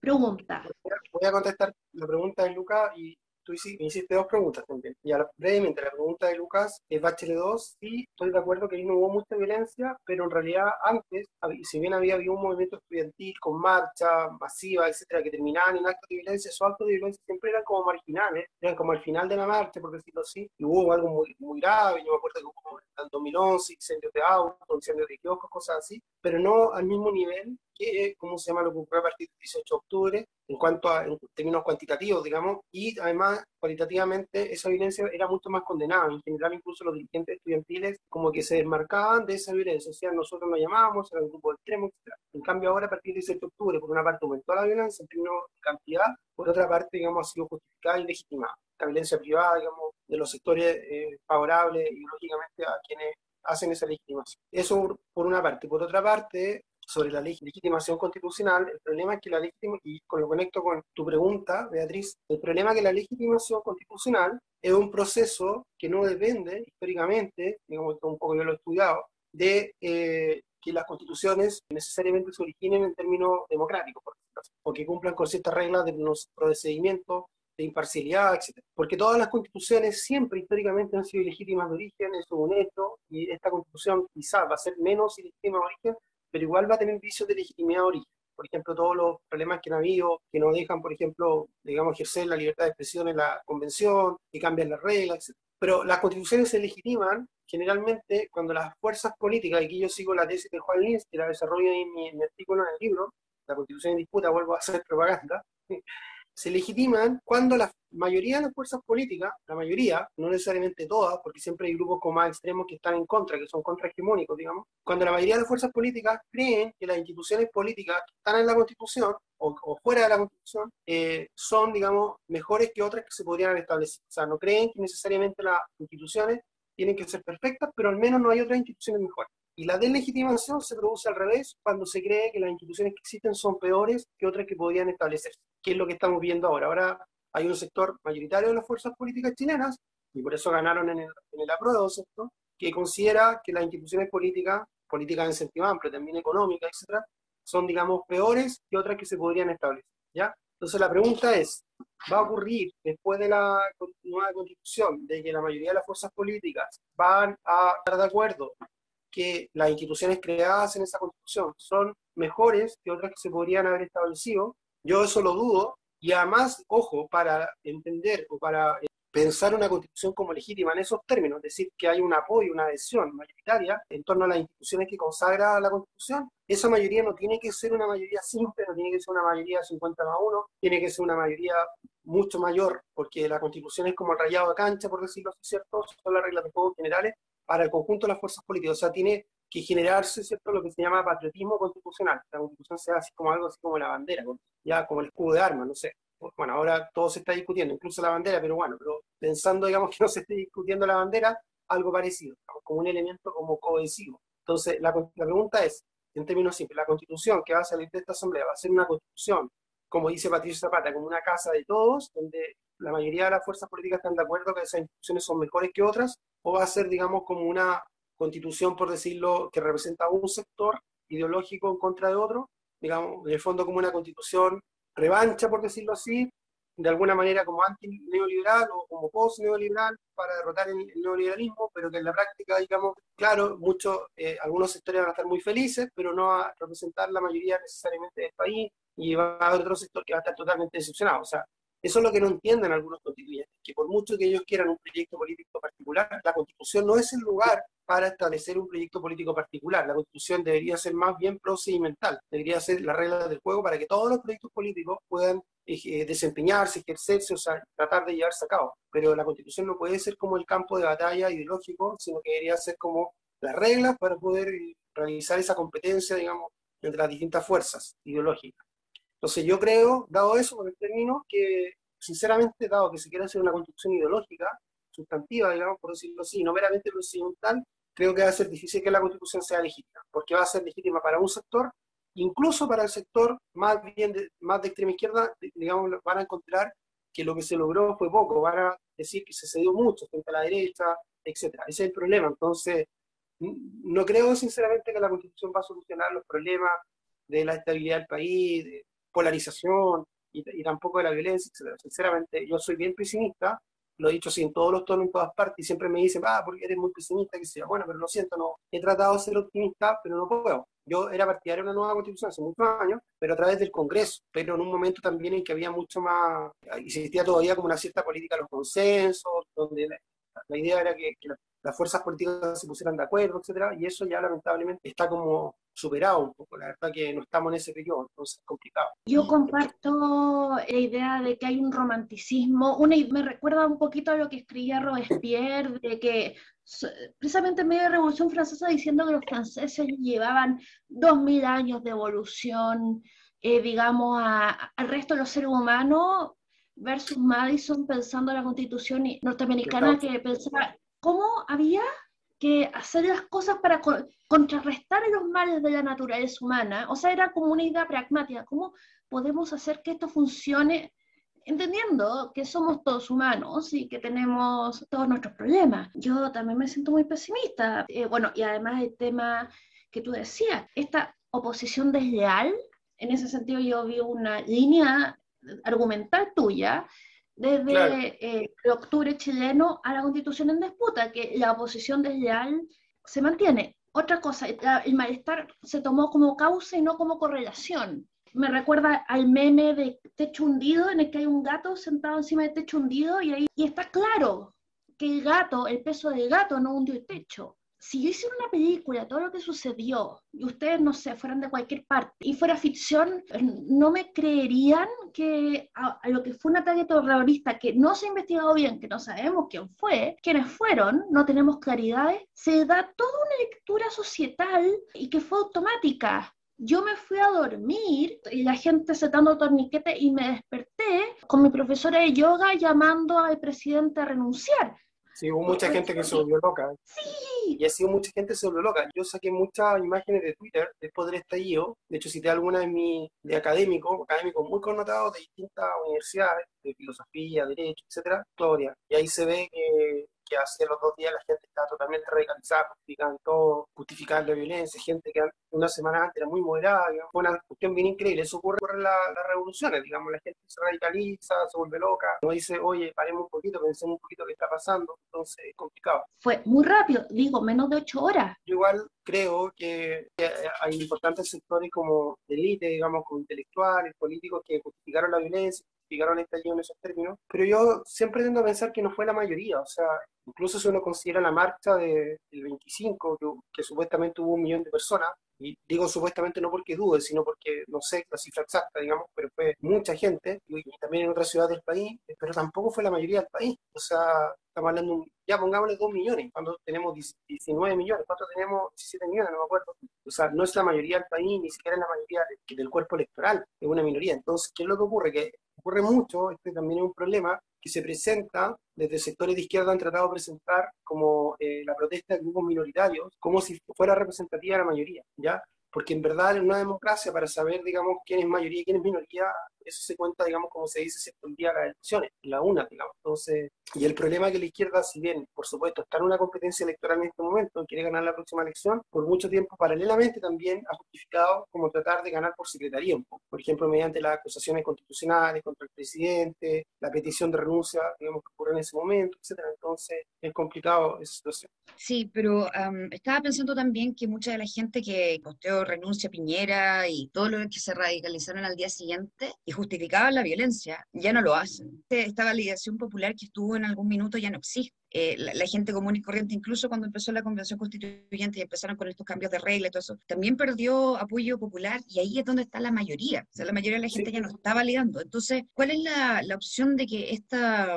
Pregunta. Voy a contestar la pregunta de Luca y tú hiciste dos preguntas también. Y brevemente, la pregunta de Lucas es Bachelet 2, y estoy de acuerdo que ahí no hubo mucha violencia, pero en realidad antes, si bien había habido un movimiento estudiantil con marcha masiva, etcétera, que terminaban en actos de violencia, esos actos de violencia siempre eran como marginales, eran como al final de la marcha, por decirlo así, y hubo algo muy, muy grave, yo me acuerdo que hubo en 2011 incendios de autos, incendios de kioscos, cosas así, pero no al mismo nivel que, ¿cómo se llama?, lo ocurrió a partir del 18 de octubre, en cuanto a en términos cuantitativos, digamos, y además cualitativamente esa violencia era mucho más condenada. En general, incluso los dirigentes estudiantiles como que se desmarcaban de esa violencia, o sea, nosotros nos llamábamos, era un grupo extremo, etc. En cambio, ahora a partir del 18 de octubre, por una parte aumentó la violencia en términos de cantidad, por otra parte, digamos, ha sido justificada y legitimada. La violencia privada, digamos, de los sectores eh, favorables ideológicamente a quienes hacen esa legitimación. Eso por una parte. Por otra parte, sobre la legitimación constitucional, el problema es que la legitimación, y con lo conecto con tu pregunta, Beatriz, el problema es que la legitimación constitucional es un proceso que no depende históricamente, digamos, un poco yo lo he estudiado, de eh, que las constituciones necesariamente se originen en términos democráticos, o que cumplan con ciertas reglas de los procedimientos de imparcialidad, etc. Porque todas las constituciones siempre históricamente han sido ilegítimas de origen, eso es un hecho, y esta constitución quizás va a ser menos ilegítima de origen pero igual va a tener vicios de legitimidad de origen. Por ejemplo, todos los problemas que han habido, que no dejan, por ejemplo, digamos, ejercer la libertad de expresión en la convención, que cambian las reglas, etc. Pero las constituciones se legitiman generalmente cuando las fuerzas políticas, y aquí yo sigo la tesis de Juan Lins, que la desarrollo en mi, en mi artículo en el libro, La constitución en disputa, vuelvo a hacer propaganda, se legitiman cuando la mayoría de las fuerzas políticas, la mayoría, no necesariamente todas, porque siempre hay grupos como más extremos que están en contra, que son contrahegemónicos, digamos, cuando la mayoría de las fuerzas políticas creen que las instituciones políticas que están en la Constitución o, fuera de la Constitución eh, son, digamos, mejores que otras que se podrían establecer. O sea, no creen que necesariamente las instituciones tienen que ser perfectas, pero al menos no hay otras instituciones mejores. Y la deslegitimación se produce al revés cuando se cree que las instituciones que existen son peores que otras que podían establecerse, que es lo que estamos viendo ahora. Ahora hay un sector mayoritario de las fuerzas políticas chilenas, y por eso ganaron en el, en el apruebo, que considera que las instituciones políticas, políticas en sentido amplio, también económicas, etcétera, son, digamos, peores que otras que se podrían establecer. ¿ya? Entonces la pregunta es, ¿va a ocurrir después de la nueva constitución de que la mayoría de las fuerzas políticas van a estar de acuerdo que las instituciones creadas en esa constitución son mejores que otras que se podrían haber establecido. Yo eso lo dudo. Y además, ojo, para entender o para eh, pensar una constitución como legítima en esos términos, es decir, que hay un apoyo, una adhesión mayoritaria en torno a las instituciones que consagra la constitución, esa mayoría no tiene que ser una mayoría simple, no tiene que ser una mayoría 50 más 1, tiene que ser una mayoría mucho mayor, porque la constitución es como el rayado de cancha, por decirlo así, ¿cierto? Son las reglas de juego generales para el conjunto de las fuerzas políticas. O sea, tiene que generarse ¿cierto? lo que se llama patriotismo constitucional. La constitución sea así como algo así como la bandera, ya como el escudo de armas, no sé. Bueno, ahora todo se está discutiendo, incluso la bandera, pero bueno, pero pensando, digamos, que no se esté discutiendo la bandera, algo parecido, como un elemento como cohesivo. Entonces, la, la pregunta es, en términos simples, la constitución que va a salir de esta asamblea va a ser una constitución, como dice Patricio Zapata, como una casa de todos, donde la mayoría de las fuerzas políticas están de acuerdo que esas instituciones son mejores que otras, o va a ser, digamos, como una constitución, por decirlo, que representa un sector ideológico en contra de otro, digamos, en el fondo como una constitución revancha, por decirlo así, de alguna manera como anti-neoliberal o como post-neoliberal para derrotar el, neoliberalismo, pero que en la práctica, digamos, claro, muchos, eh, algunos sectores van a estar muy felices, pero no va a representar la mayoría necesariamente del país, y va a haber otro sector que va a estar totalmente decepcionado. O sea, eso es lo que no entienden algunos constituyentes, que por mucho que ellos quieran un proyecto político particular, la constitución no es el lugar para establecer un proyecto político particular. La constitución debería ser más bien procedimental, debería ser la regla del juego para que todos los proyectos políticos puedan eh, desempeñarse, ejercerse, o sea, tratar de llevarse a cabo. Pero la constitución no puede ser como el campo de batalla ideológico, sino que debería ser como las reglas para poder eh, realizar esa competencia, digamos, entre las distintas fuerzas ideológicas. Entonces yo creo, dado eso, por el término, que sinceramente, dado que se quiere hacer una construcción ideológica, sustantiva, digamos, por decirlo así, no meramente procedimental, creo que va a ser difícil que la constitución sea legítima, porque va a ser legítima para un sector, incluso para el sector más bien de, más de extrema izquierda, digamos, van a encontrar que lo que se logró fue poco, van a decir que se cedió mucho frente a la derecha, etcétera. Ese es el problema. Entonces, no creo sinceramente que la constitución va a solucionar los problemas de la estabilidad del país, de, polarización y, tampoco de la violencia, Sinceramente, yo soy bien pesimista, lo he dicho así en todos los tonos, en todas partes, y siempre me dicen, ah, porque eres muy pesimista, que sea. Bueno, pero lo siento, no. He tratado de ser optimista, pero no puedo. Yo era partidario de una nueva constitución hace muchos años, pero a través del Congreso, pero en un momento también en que había mucho más, existía todavía como una cierta política de los consensos, donde la, idea era que, que, las fuerzas políticas se pusieran de acuerdo, etcétera, y eso ya lamentablemente está como superado un poco. La verdad que no estamos en ese periodo, entonces es complicado. Yo comparto la idea de que hay un romanticismo, una, me recuerda un poquito a lo que escribía Robespierre, de que precisamente en medio de la Revolución Francesa diciendo que los franceses llevaban dos mil años de evolución, eh, digamos, al resto de los seres humanos, versus Madison pensando en la constitución norteamericana que pensaba cómo había que hacer las cosas para contrarrestar los males de la naturaleza humana. O sea, era como una idea pragmática. ¿Cómo podemos hacer que esto funcione entendiendo que somos todos humanos y que tenemos todos nuestros problemas? Yo también me siento muy pesimista. Eh, bueno, y además el tema que tú decías, esta oposición desleal, en ese sentido yo vi una línea argumental tuya desde eh, el octubre chileno a la constitución en disputa, que la oposición desleal se mantiene. Otra cosa, el malestar se tomó como causa y no como correlación. Me recuerda al meme de techo hundido, en el que hay un gato sentado encima del techo hundido y ahí y está claro que el gato, el peso del gato no hundió el techo si yo hiciera una película, todo lo que sucedió, y ustedes, no sé, fueran de cualquier parte, y fuera ficción, no me creerían que a, lo que fue un ataque terrorista que no se ha investigado bien, que no sabemos quién fue, quiénes fueron, no tenemos claridades, se da toda una lectura societal y que fue automática. Yo me fui a dormir la gente se dando torniquete y me desperté con mi profesora de yoga llamando al presidente a renunciar Sí, hubo mucha gente que se volvió loca. Sí. Y ha sido mucha gente que se volvió loca. Yo saqué muchas imágenes de Twitter después del estallido. De hecho, cité algunas de, mi, de académicos, académicos muy connotados de distintas universidades, de filosofía, derecho, etcétera, historia. Y ahí se ve que que hace los dos días la gente estaba totalmente radicalizada, justificando todo, justificando la violencia, gente que una semana antes era muy moderada, fue una cuestión bien increíble. Eso ocurre en las revoluciones, digamos, la gente se radicaliza, se vuelve loca, no dice, oye, paremos un poquito, pensemos un poquito qué está pasando, entonces es complicado. Fue muy rápido, digo, menos de ocho horas. Yo igual creo que hay importantes sectores como de élite, digamos, como intelectuales, políticos que justificaron la violencia, justificaron el estallido en esos términos, pero yo siempre tendo a pensar que no fue la mayoría, o sea, incluso si uno considera la marcha del 25, que, que supuestamente hubo un millón de personas, y digo supuestamente no porque dude, sino porque no sé la cifra exacta, digamos, pero fue mucha gente, y, también en otras ciudades del país, pero tampoco fue la mayoría del país. O sea, estamos hablando, ya pongámosle 2 millones, cuando tenemos 19 millones, ¿cuántos tenemos? 17 millones, no me acuerdo. O sea, no es la mayoría del país, ni siquiera es la mayoría del cuerpo electoral, es una minoría. Entonces, ¿qué es lo que ocurre? Que ocurre mucho, este también es un problema, que se presenta desde sectores de izquierda han tratado de presentar como eh, la protesta de grupos minoritarios, como si fuera representativa de la mayoría, ¿ya? Porque en verdad en una democracia, para saber, digamos, quién es mayoría y quién es minoría, eso se cuenta, digamos, como se dice, el día de las elecciones, la una, digamos. Entonces, y el problema es que la izquierda, si bien, por supuesto, está en una competencia electoral en este momento, quiere ganar la próxima elección, por mucho tiempo paralelamente también ha justificado como tratar de ganar por secretaría un poco. Por ejemplo, mediante las acusaciones constitucionales contra el presidente, la petición de renuncia, digamos, que ocurrió en ese momento, etcétera. Entonces, es complicado esa situación. Sí, pero estaba pensando también que mucha de la gente que posteó renuncia a Piñera y todo lo que se radicalizaron al día siguiente y justificaban la violencia, ya no lo hacen. Esta validación popular que estuvo en algún minuto ya no existe. Eh, la, gente común y corriente, incluso cuando empezó la convención constituyente y empezaron con estos cambios de regla y todo eso, también perdió apoyo popular y ahí es donde está la mayoría. O sea, la mayoría de la gente ya no está validando. Entonces, ¿cuál es la, la opción de que esta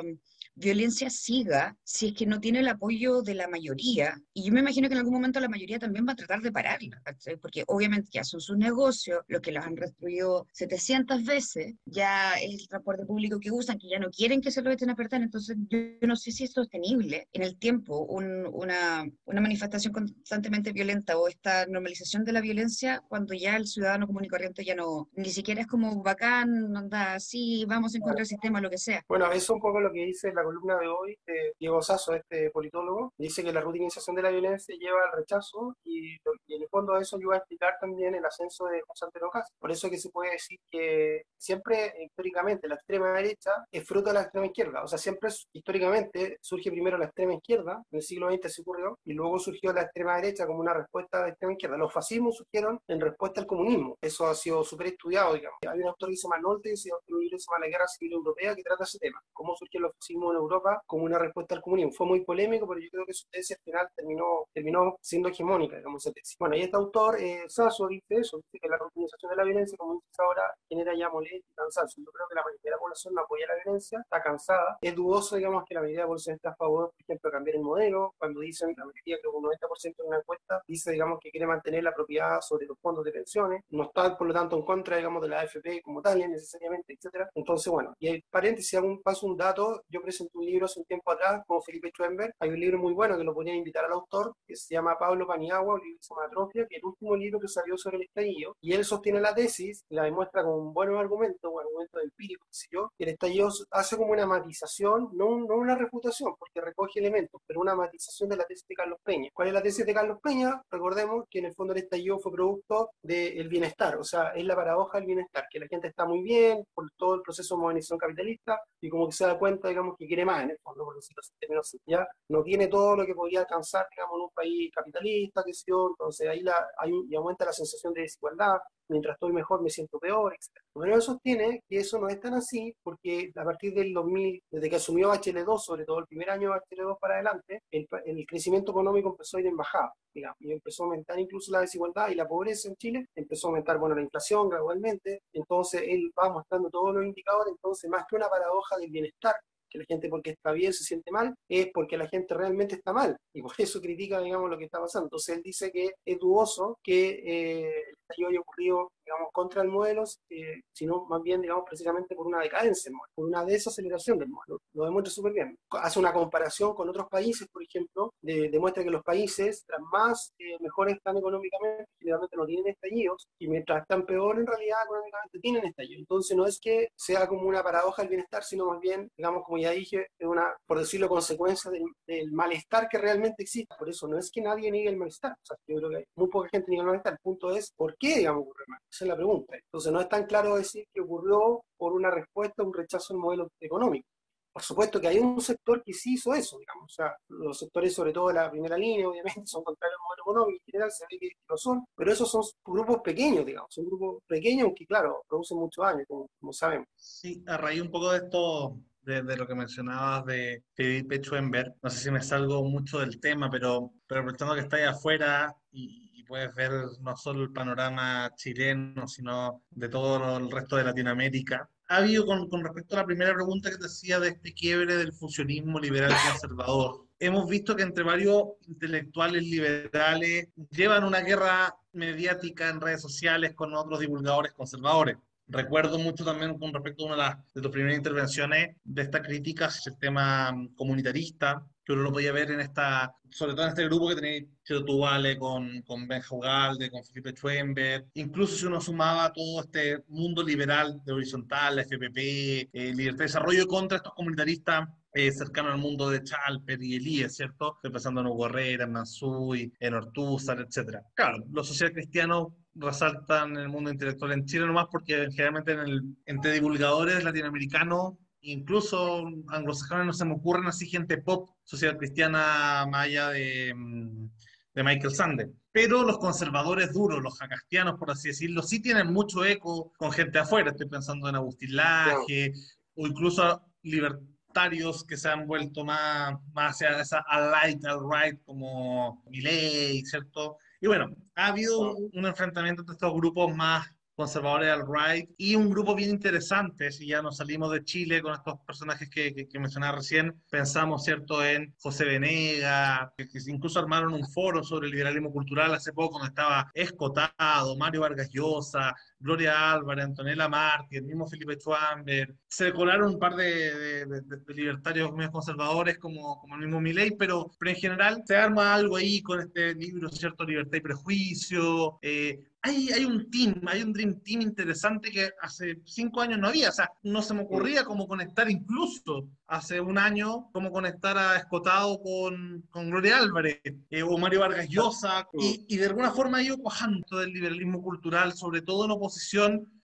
violencia siga si es que no tiene el apoyo de la mayoría. Y yo me imagino que en algún momento la mayoría también va a tratar de pararla, porque obviamente ya son sus negocios, lo que los han destruido 700 veces, ya es el transporte público que usan, que ya no quieren que se lo echen a perder. Entonces yo, no sé si es sostenible en el tiempo una, una manifestación constantemente violenta o esta normalización de la violencia cuando ya el ciudadano común y corriente ya no, ni siquiera es como bacán, anda así, vamos a encontrar el sistema, lo que sea. Bueno, eso es un poco lo que dice la columna de hoy de Diego Sasso, este politólogo, dice que la rutinización de la violencia lleva al rechazo y, en el fondo eso ayuda a explicar también el ascenso de José Antonio Por eso que se puede decir que siempre históricamente la extrema derecha es fruto de la extrema izquierda, o sea, siempre históricamente surge primero la extrema izquierda, en el siglo XX se ocurrió, y luego surgió la extrema derecha como una respuesta a la extrema izquierda. Los fascismos surgieron en respuesta al comunismo, eso ha sido súper estudiado, digamos. Hay un autor que se llama Nolte, que se llama La Guerra Civil Europea, que trata ese tema, cómo surgieron los fascismos en Europa como una respuesta al comunismo. Fue muy polémico, pero yo creo que su tesis al final terminó, terminó siendo hegemónica, digamos, esa tesis. Bueno, y este autor, eh, Sasso, dice eso, dice que la rutinización de la violencia, como dices ahora, genera ya molestia y cansancio. Yo creo que la mayoría de la población no apoya la violencia, está cansada. Es dudoso, digamos, que la mayoría de la población está a favor, por ejemplo, de cambiar el modelo, cuando dicen, la mayoría, creo que un 90% de una encuesta, dice, digamos, que quiere mantener la propiedad sobre los fondos de pensiones, no está, por lo tanto, en contra, digamos, de la AFP como tal, necesariamente, etcétera. Entonces, bueno, y el paréntesis, hago un paso, un dato, yo presenté un libro hace un tiempo atrás con Felipe Schwember. Hay un libro muy bueno que lo podía invitar al autor, que se llama Pablo Paniagua, un libro que se llama Atrofia, que es el último libro que salió sobre el estallido. Y él sostiene la tesis, la demuestra con buenos argumentos, o argumentos empíricos, qué sé yo, que el estallido hace como una matización, no, no una reputación, porque recoge elementos, pero una matización de la tesis de Carlos Peña. ¿Cuál es la tesis de Carlos Peña? Recordemos que en el fondo el estallido fue producto del bienestar, o sea, es la paradoja del bienestar, que la gente está muy bien por todo el proceso de modernización capitalista y como que se da cuenta, digamos, que quiere más en el fondo, por decirlo así, ya no tiene todo lo que podría alcanzar, digamos, en un país capitalista, que sé entonces ahí la, hay, y aumenta la sensación de desigualdad, mientras estoy mejor me siento peor, etc. Bueno, él sostiene que eso no es tan así, porque a partir del 2000, desde que asumió HL2, sobre todo el primer año de HL2 para adelante, el, el crecimiento económico empezó a ir en bajada, digamos, y empezó a aumentar incluso la desigualdad y la pobreza en Chile, empezó a aumentar, bueno, la inflación gradualmente, entonces él va mostrando todos los indicadores, entonces más que una paradoja del bienestar, que la gente porque está bien se siente mal, es porque la gente realmente está mal. Y por eso critica, digamos, lo que está pasando. Entonces él dice que es dudoso que eh, el estallido haya ocurrido digamos, contra el modelo, eh, sino más bien, digamos, precisamente por una decadencia del modelo, por una desaceleración del modelo. Lo demuestra súper bien. Hace una comparación con otros países, por ejemplo, demuestra que los países, tras más eh, mejores están económicamente, generalmente no tienen estallidos, y mientras están peor, en realidad, económicamente tienen estallidos. Entonces, no es que sea como una paradoja el bienestar, sino más bien, digamos, como ya dije, es una, por decirlo, consecuencia del, malestar que realmente existe. Por eso, no es que nadie niegue el malestar. O sea, yo creo que hay muy poca gente niega el malestar. El punto es, ¿por qué, digamos, ocurre mal? Esa es la pregunta. Entonces no es tan claro decir que ocurrió por una respuesta un rechazo al modelo económico. Por supuesto que hay un sector que sí hizo eso, digamos. O sea, los sectores, sobre todo de la primera línea, obviamente, son contrarios al modelo económico, en general se ve que lo son, pero esos son grupos pequeños, digamos. Son grupos pequeños que, claro, producen mucho daño, como, sabemos. Sí, a raíz un poco de esto, de, lo que mencionabas de Felipe Schwember, no sé si me salgo mucho del tema, pero, pero que está ahí afuera y, puedes ver no solo el panorama chileno, sino de todo el resto de Latinoamérica. Ha habido, con, con respecto a la primera pregunta que te hacía de este quiebre del fusionismo liberal conservador, hemos visto que entre varios intelectuales liberales llevan una guerra mediática en redes sociales con otros divulgadores conservadores. Recuerdo mucho también con respecto a una de, las, de tus primeras intervenciones de esta crítica al tema comunitarista, que uno lo podía ver en esta, sobre todo en este grupo que tenéis Tubale, con, con Ben Haugalde, con Felipe Schwemberg, incluso si uno sumaba todo este mundo liberal de horizontal, la FPP, eh, libertad de desarrollo contra estos comunitaristas eh, cercanos al mundo de Chalper y Elías, ¿cierto? Estoy pensando en Hugo Herrera, en Mansui, en Ortúzar, etc. Claro, los socialcristianos resaltan en el mundo intelectual en Chile nomás porque generalmente en el, entre divulgadores latinoamericanos incluso anglosajones no se me ocurren así gente pop social cristiana maya de, mm, de Michael Sanders. Pero los conservadores duros, los jacastianos, por así decirlo, sí tienen mucho eco con gente afuera. Estoy pensando en Agustín Laje o incluso libertarios que se han vuelto más, más hacia esa light, al right, como Milley, ¿cierto? Y bueno, ha habido un enfrentamiento entre estos grupos más conservadores al right, y un grupo bien interesante, si ya nos salimos de Chile con estos personajes que, que, mencionaba recién, pensamos, ¿cierto?, en José Venega, que, incluso armaron un foro sobre el liberalismo cultural hace poco, donde estaba Escotado, Mario Vargas Llosa, Gloria Álvarez, Antonella Martí, el mismo Felipe Schwamberg, se colaron un par de, libertarios conservadores como, como el mismo Milley, pero, pero en general se arma algo ahí con este libro, ¿cierto?, Libertad y Prejuicio, eh, hay, hay, un team, hay un Dream Team interesante que hace cinco años no había. O sea, no se me ocurría cómo conectar incluso hace un año, cómo conectar a Escotado con, con Gloria Álvarez eh, o Mario Vargas Llosa. Y, y, de alguna forma ido cuajando del liberalismo cultural, sobre todo en oposición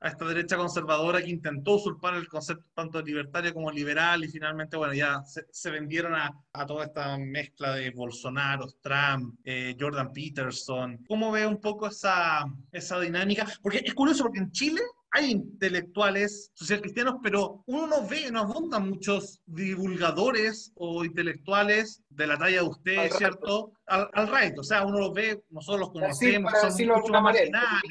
a esta derecha conservadora que intentó usurpar el concepto tanto libertario como liberal y finalmente, bueno, ya se, vendieron a, toda esta mezcla de Bolsonaro, Trump, eh, Jordan Peterson. ¿Cómo ve un poco esa esa dinámica, porque es curioso porque en Chile hay intelectuales social cristianos, pero uno no ve, no abundan muchos divulgadores o intelectuales de la talla de usted, ¿cierto? Al, al right, o sea, uno los ve, nosotros los conocemos, son mucho más marginales.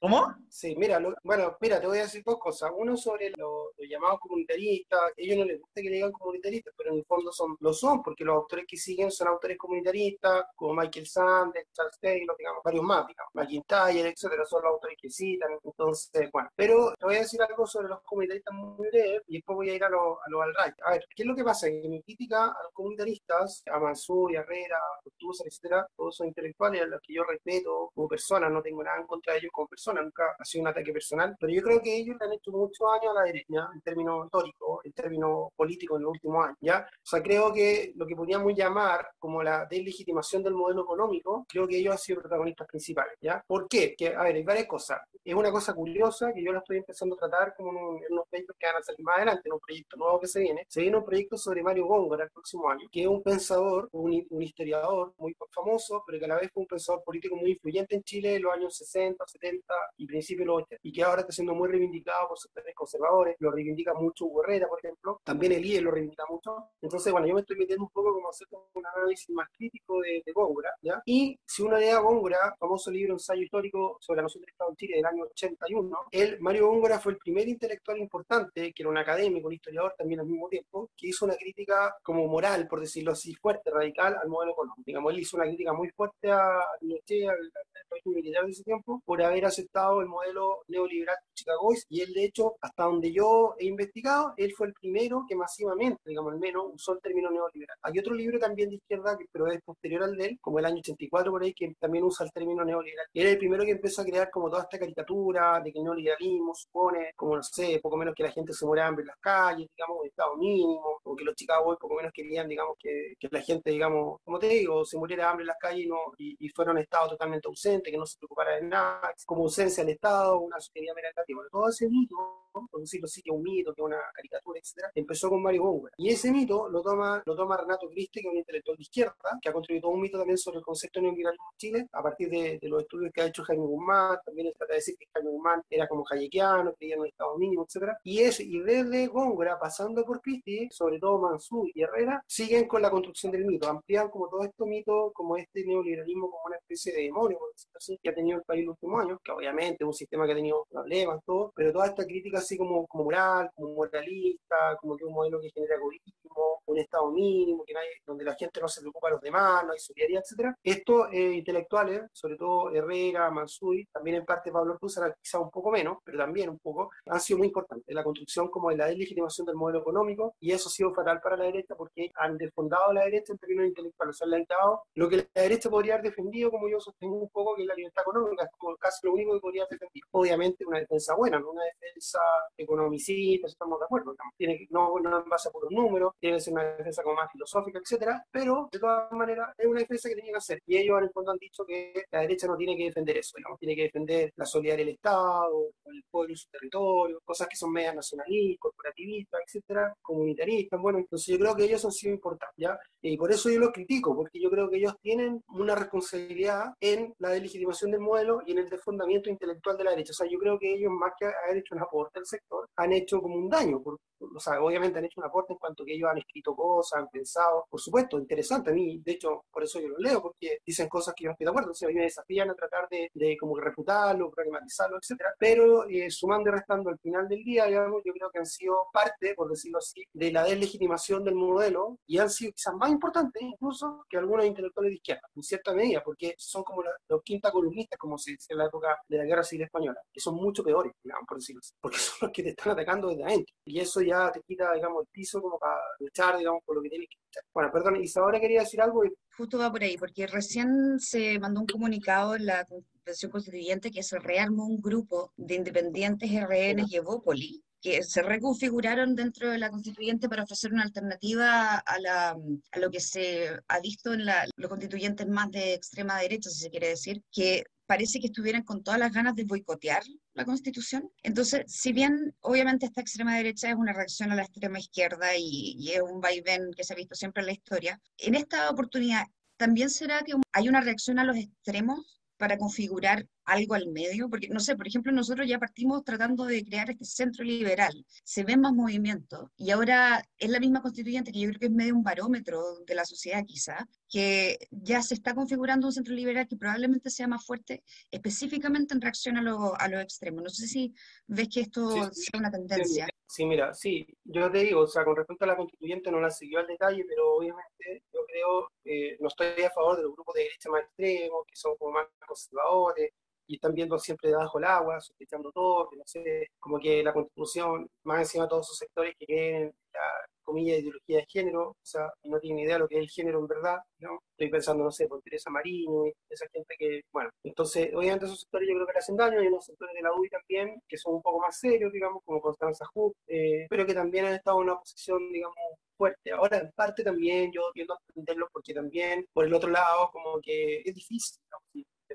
¿Cómo? Sí, mira, bueno, mira, te voy a decir dos cosas. Uno sobre los llamados comunitaristas, ellos no les gusta que le digan comunitaristas, pero en el fondo son, lo son, porque los autores que siguen son autores comunitaristas, como Michael Sanders, Charles Taylor, digamos, varios más, digamos, McIntyre, etcétera, son los autores que citan, entonces, bueno. Pero te voy a decir algo sobre los comunitaristas muy breve, y después voy a ir a lo, a lo al right. A ver, ¿qué es lo que pasa? Que mi crítica a los comunitaristas, a Mansur, Herrera, Ortúzar, etcétera, todos son intelectuales a los que yo respeto como personas, no tengo nada en contra de ellos como persona, nunca ha sido un ataque personal, pero yo creo que ellos le han hecho muchos años a la derecha, en términos históricos, en términos políticos en los últimos años, ¿ya? O sea, creo que lo que podríamos llamar como la deslegitimación del modelo económico, creo que ellos han sido protagonistas principales, ¿ya? ¿Por qué? Que, a ver, hay varias cosas. Es una cosa curiosa que yo la estoy empezando a tratar como en, unos proyectos que van a salir más adelante, en un proyecto nuevo que se viene. Se viene un proyecto sobre Mario Góngora el próximo año, que es un pensador, un, un historiador muy famoso, pero que a la vez fue un pensador político muy influyente en Chile en los años 60, 70, y principio de los 80, y que ahora está siendo muy reivindicado por sectores conservadores, lo reivindica mucho Hugo Herrera, por ejemplo, también el IE lo reivindica mucho. Entonces, bueno, yo me estoy metiendo un poco como hacer un análisis más crítico de, de Góngora, ¿ya? Y si uno lee a Góngora, famoso libro ensayo histórico sobre la noción del Estado en Chile del año 81, él, Mario Góngora fue el primer intelectual importante, que era un académico, un historiador también al mismo tiempo, que hizo una crítica como moral, por decirlo así, fuerte, radical al modelo económico. Digamos, él hizo una crítica muy fuerte a Pinochet, al, régimen militar de ese tiempo, por haber aceptado el modelo neoliberal de Chicago y él de hecho, hasta donde yo he investigado, él fue el primero que masivamente, digamos al menos, usó el término neoliberal. Hay otro libro también de izquierda, que, pero es posterior al de él, como el año 84 por ahí, que también usa el término neoliberal. Era el primero que empezó a crear como toda esta caricatura de que el neoliberalismo supone, como no sé, poco menos que la gente se muera hambre en las calles, digamos, un estado mínimo, o que los Chicago poco menos querían, digamos, que, que, la gente, digamos, como te digo, se muriera hambre en las calles y, no, y, y fuera un estado totalmente ausente, que no se preocupara de nada, como ausencia del Estado, una sociedad mercantil. Todo ese mito, por decirlo así, que un mito, que una caricatura, etcétera, empezó con Mario Góngora. Y ese mito lo toma, lo toma Renato Criste, que es un intelectual de izquierda, que ha construido un mito también sobre el concepto neoliberalismo en Chile, a partir de, de, los estudios que ha hecho Jaime Guzmán, también trata de decir que Jaime Guzmán era como hayekiano, creía en un estado mínimo, etcétera. Y es, y desde Góngora, pasando por Cristi, sobre todo Mansú y Herrera, siguen con la construcción del mito, amplían como todo este mito, como este neoliberalismo como una especie de demonio, por decirlo así, que ha tenido el país en los últimos años, que obviamente es un sistema que ha tenido problemas, todo, pero toda esta crítica así como, como moral, como moralista, como que un modelo que genera egoísmo, un estado mínimo, que donde la gente no se preocupa de los demás, no hay solidaridad, etc. Estos eh, intelectuales, sobre todo Herrera, Mansui, también en parte Pablo Cruzar, quizá un poco menos, pero también un poco, han sido muy importantes. La construcción como de la deslegitimación del modelo económico, y eso ha sido fatal para la derecha porque han desfondado a la derecha en términos intelectuales. O sea, le han dado lo que la derecha podría haber defendido, como yo sostengo un poco, que es la libertad económica, es como casi lo único que podría defender. Obviamente una defensa buena, no una defensa economicista, estamos de acuerdo. Tiene que, no, no en base a los números, tiene que ser una defensa como más filosófica, etcétera, pero de todas maneras es una defensa que tenía que hacer. Y ellos en el fondo han dicho que la derecha no tiene que defender eso, digamos, tiene que defender la solidaridad del Estado, el pueblo y su territorio, cosas que son medias nacionalistas, corporativistas, etcétera, comunitaristas. Bueno, entonces yo creo que ellos han sido importantes, ¿ya? Y por eso yo los critico, porque yo creo que ellos tienen una responsabilidad en la delegitimación del modelo y en el desfondamiento intelectual de la derecha. O sea, yo creo que ellos, más que haber hecho un aporte al sector, han hecho como un daño, por, o sea, obviamente han hecho un aporte en cuanto que ellos han escrito cosas, han pensado, por supuesto, interesante a mí, de hecho, por eso yo lo leo, porque dicen cosas que yo no estoy de acuerdo, o sea, a mí me desafían a tratar de, de como refutarlo, pragmatizarlo, etcétera, pero eh, sumando y restando al final del día, digamos, yo creo que han sido parte, por decirlo así, de la deslegitimación del modelo y han sido quizás más importantes incluso que algunos intelectuales de izquierda, en cierta medida, porque son como los quinta columnistas, como se dice en la época de la Guerra Civil Española, que son mucho peores, digamos, por decirlo así, porque son los que te están atacando desde adentro. Y eso ya te quita, digamos, el piso como para luchar, digamos, por lo que tienes que luchar. Bueno, perdón, Isadora quería decir algo. Justo va por ahí, porque recién se mandó un comunicado en la Convención Constituyente que se rearmó un grupo de independientes RN y Evópoli, que se reconfiguraron dentro de la constituyente para ofrecer una alternativa a, la, a lo que se ha visto en la, los constituyentes más de extrema derecha, si se quiere decir, que parece que estuvieran con todas las ganas de boicotear la Constitución. Entonces, si bien obviamente esta extrema derecha es una reacción a la extrema izquierda y, es un vaivén que se ha visto siempre en la historia, en esta oportunidad, ¿también será que hay una reacción a los extremos para configurar algo al medio, porque no sé, por ejemplo, nosotros ya partimos tratando de crear este centro liberal, se ven más movimientos y ahora es la misma constituyente que yo creo que es medio un barómetro de la sociedad quizá, que ya se está configurando un centro liberal que probablemente sea más fuerte específicamente en reacción a lo, a lo extremo. No sé si ves que esto sea una tendencia. Sí, mira, sí, yo te digo, o sea, con respecto a la constituyente no la siguió al detalle, pero obviamente yo creo, eh, no estoy a favor de los grupos de derecha más extremos, que son como más conservadores, y están viendo siempre debajo del agua, sospechando todo, que no sé, como que la constitución, más encima de todos esos sectores que quieren la comilla ideología de género, o sea, no tienen idea de lo que es el género en verdad, ¿no? Estoy pensando, no sé, por Teresa Marino y esa gente que, bueno, entonces, obviamente esos sectores yo creo que le hacen daño, hay unos sectores de la UDI también que son un poco más serios, digamos, como Constanza Hook, eh, pero que también han estado en una posición, digamos, fuerte. Ahora, en parte también yo tiendo a entenderlo porque también, por el otro lado, como que es difícil, ¿no?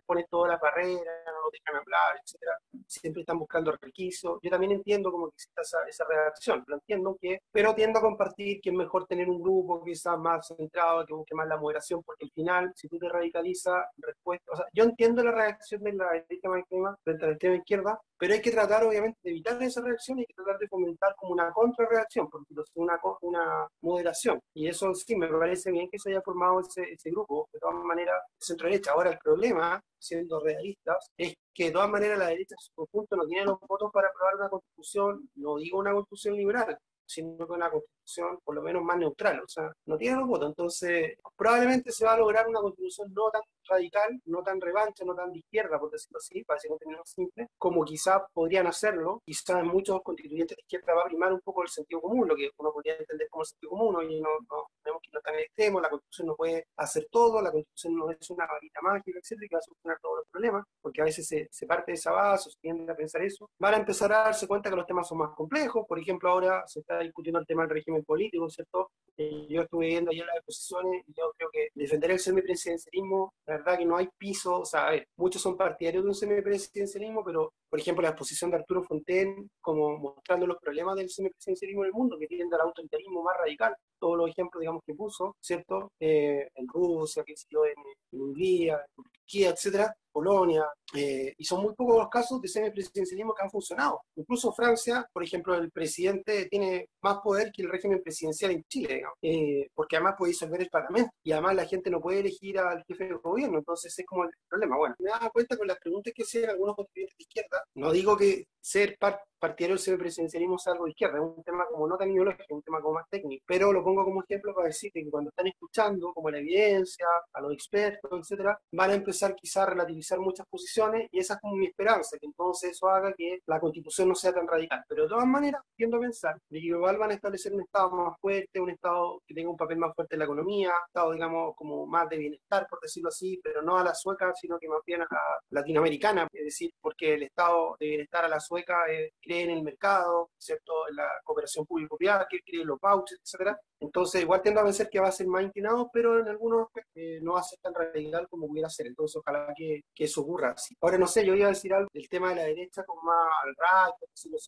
Ponen todas las barreras, no lo dejan hablar, etcétera. Siempre están buscando requisitos. Yo también entiendo como que exista esa, esa redacción, lo entiendo que, pero tiendo a compartir que es mejor tener un grupo quizás más centrado, que busque más la moderación, porque al final, si tú te radicalizas, respuesta, o sea, yo entiendo la reacción de la derecha más extrema frente a la extrema izquierda, pero hay que tratar obviamente de evitar esa reacción y hay que tratar de fomentar como una contrarreacción, porque es una, una moderación. Y eso sí, me parece bien que se haya formado ese, ese grupo, de todas maneras, centro-derecha. Ahora el problema siendo realistas, es que de todas maneras la derecha en su conjunto no tiene los votos para aprobar una constitución, no digo una constitución liberal, sino que una constitución por lo menos más neutral, o sea, no tiene los votos, entonces probablemente se va a lograr una constitución no tan radical, no tan revancha, no tan de izquierda, por decirlo así, para decir un término simple, como quizás podrían hacerlo, quizás en muchos constituyentes de izquierda va a primar un poco el sentido común, lo que uno podría entender como el sentido común, y no, no vemos que no está en extremo, la constitución no puede hacer todo, la constitución no es una varita mágica, etcétera, que va a solucionar todos los problemas, porque a veces se, se parte de esa base, se tiende a pensar eso, van a empezar a darse cuenta que los temas son más complejos, por ejemplo, ahora se está discutiendo el tema del régimen político, ¿cierto? Eh, yo estuve viendo ayer las exposiciones y yo creo que defender el semipresidencialismo, la verdad que no hay piso, o sea, a ver, muchos son partidarios de un semipresidencialismo, pero, por ejemplo, la exposición de Arturo Fonten, como mostrando los problemas del semipresidencialismo en el mundo, que tiende al autoritarismo más radical, todos los ejemplos, digamos, que puso, ¿cierto? Eh, en Rusia, que siguió en, Hungría, en Turquía, etcétera, Polonia, eh, y son muy pocos los casos de semipresidencialismo que han funcionado. Incluso Francia, por ejemplo, el presidente tiene más poder que el régimen presidencial en Chile, eh, porque además puede disolver el Parlamento y además la gente no puede elegir al jefe de gobierno, entonces es como el problema. Bueno, me daba cuenta con las preguntas que hacían algunos contribuyentes de izquierda no digo que ser partidario del semipresidencialismo es algo de izquierda, es un tema como no tan ideológico, es un tema como más técnico, pero lo pongo como ejemplo para decir que cuando están escuchando como la evidencia, a los expertos, etcétera, van a empezar quizá a relativizar muchas posiciones y esa es como mi esperanza, que entonces eso haga que la constitución no sea tan radical. Pero de todas maneras, tiendo a pensar que igual van a establecer un Estado más fuerte, un Estado que tenga un papel más fuerte en la economía, un Estado, digamos, como más de bienestar, por decirlo así, pero no a la sueca, sino que más bien a la latinoamericana, es decir, porque el Estado de bienestar a la sueca es en el mercado, ¿cierto? En la cooperación público-privada, que cree los vouchers, etcétera. Entonces, igual tiendo a pensar que va a ser más inclinado, pero en algunos eh, no va a ser tan radical como pudiera ser. Entonces, ojalá que, que, eso ocurra así. Ahora, no sé, yo iba a decir algo del tema de la derecha, como más al rato,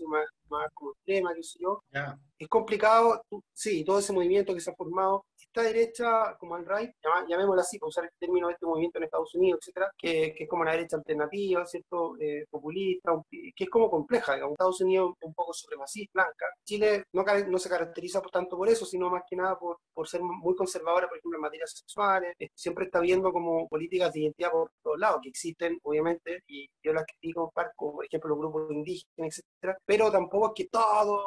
más, más como extrema, qué sé yo. Es complicado, sí, todo ese movimiento que se ha formado esta derecha como al right, llamémosla así, para usar el término de este movimiento en Estados Unidos, etcétera, que, que es como la derecha alternativa, ¿cierto? Eh, populista, que es como compleja, digamos. Estados Unidos un poco supremacista, blanca. Chile no, no se caracteriza por tanto por eso, sino más que nada por, por ser muy conservadora, por ejemplo, en materias sexuales. Siempre está viendo como políticas de identidad por todos lados, que existen, obviamente, y yo las critico, por ejemplo, los grupos indígenas, etcétera, pero tampoco es que todo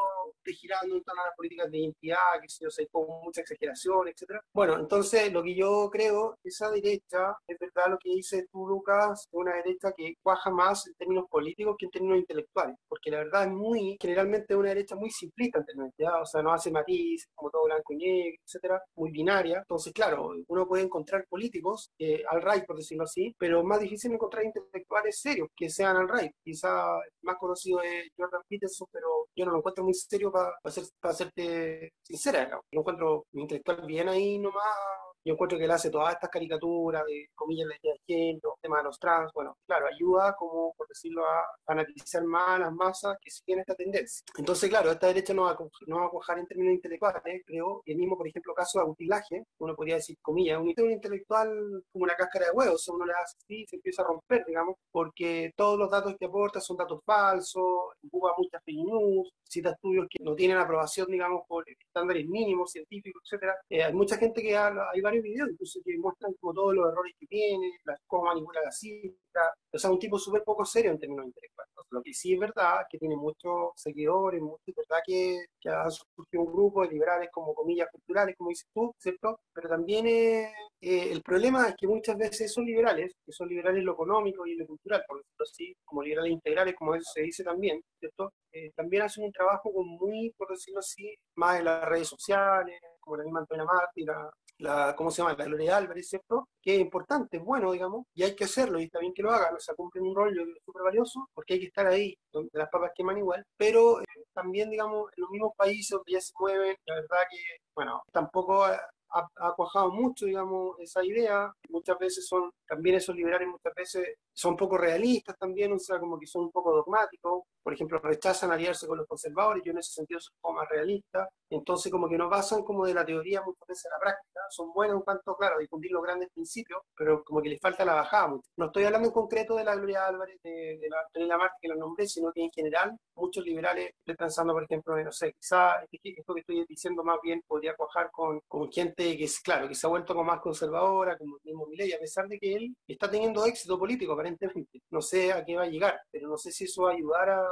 girando en todas las políticas de identidad, que se yo con mucha exageración, etcétera. Bueno, entonces lo que yo creo, esa derecha, es verdad lo que dice tú, Lucas, es una derecha que cuaja más en términos políticos que en términos intelectuales, porque la verdad es muy, generalmente una derecha muy simplista en términos de o sea, no hace matices, como todo blanco y negro, etcétera, muy binaria. Entonces, claro, uno puede encontrar políticos eh, al right, por decirlo así, pero más difícil encontrar intelectuales serios que sean al right. Quizá el más conocido es Jordan Peterson, pero yo no lo encuentro muy serio para, para, serte sincera. Lo encuentro intelectual bien ahí nomás yo encuentro que él hace todas estas caricaturas de comillas de género, tema de los trans, bueno, claro, ayuda como, por decirlo, a fanatizar más a las masas que siguen esta tendencia. Entonces, claro, esta derecha no va, no va a cuajar en términos intelectuales, creo, y el mismo, por ejemplo, caso de utilaje, uno podría decir, comillas, un, un intelectual como una cáscara de huevos, o uno le hace así, se empieza a romper, digamos, porque todos los datos que aporta son datos falsos, ocupa muchas fake news, cita estudios que no tienen aprobación, digamos, por estándares mínimos, científicos, etcétera. Eh, hay mucha gente que habla, hay varios videos incluso que muestran como todos los errores que tiene, las, cómo manipula la cifra, o sea, un tipo súper poco serio en términos intelectuales. Lo que sí es verdad que tiene muchos seguidores, mucho, es verdad que, que ha surgido un grupo de liberales como comillas culturales, como dices tú, ¿cierto? Pero también eh, el problema es que muchas veces son liberales, que son liberales lo económico y lo cultural, por decirlo así, como liberales integrales, como eso se dice también, ¿cierto? Eh, también hacen un trabajo con muy, por decirlo así, más en las redes sociales, como la misma Antonia Martí, la, ¿cómo se llama? La Gloria Álvarez, ¿cierto? Que es importante, es bueno, digamos, y hay que hacerlo, y está bien que lo hagan, o sea, cumplen un rol súper valioso, porque hay que estar ahí, donde las papas queman igual, pero eh, también, digamos, en los mismos países donde ya se mueven, la verdad que, bueno, tampoco ha, ha, cuajado mucho, digamos, esa idea. Muchas veces son, también esos liberales muchas veces son poco realistas también, o sea, como que son un poco dogmáticos. Por ejemplo, rechazan aliarse con los conservadores, yo en ese sentido soy un poco más realista. Entonces, como que no pasan como de la teoría muchas veces a la práctica. Son buenos en cuanto, claro, difundir los grandes principios, pero como que les falta la bajada mucho. No estoy hablando en concreto de la Gloria Álvarez, de, de la Antonio Marte que la nombré, sino que en general muchos liberales están pensando, por ejemplo, no sé, quizá esto que estoy diciendo más bien podría cuajar con, con gente que es, claro, que se ha vuelto como más conservadora, como el mismo Milei, a pesar de que él está teniendo éxito político No sé a qué va a llegar, pero no sé si eso va a ayudar a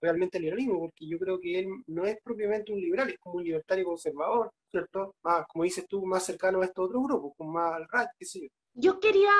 realmente el liberalismo, porque yo creo que él no es propiamente un liberal, es como un libertario conservador, ¿cierto? Más, como dices tú, más cercano a estos otros grupos, con más al RAC, qué sé yo. Yo quería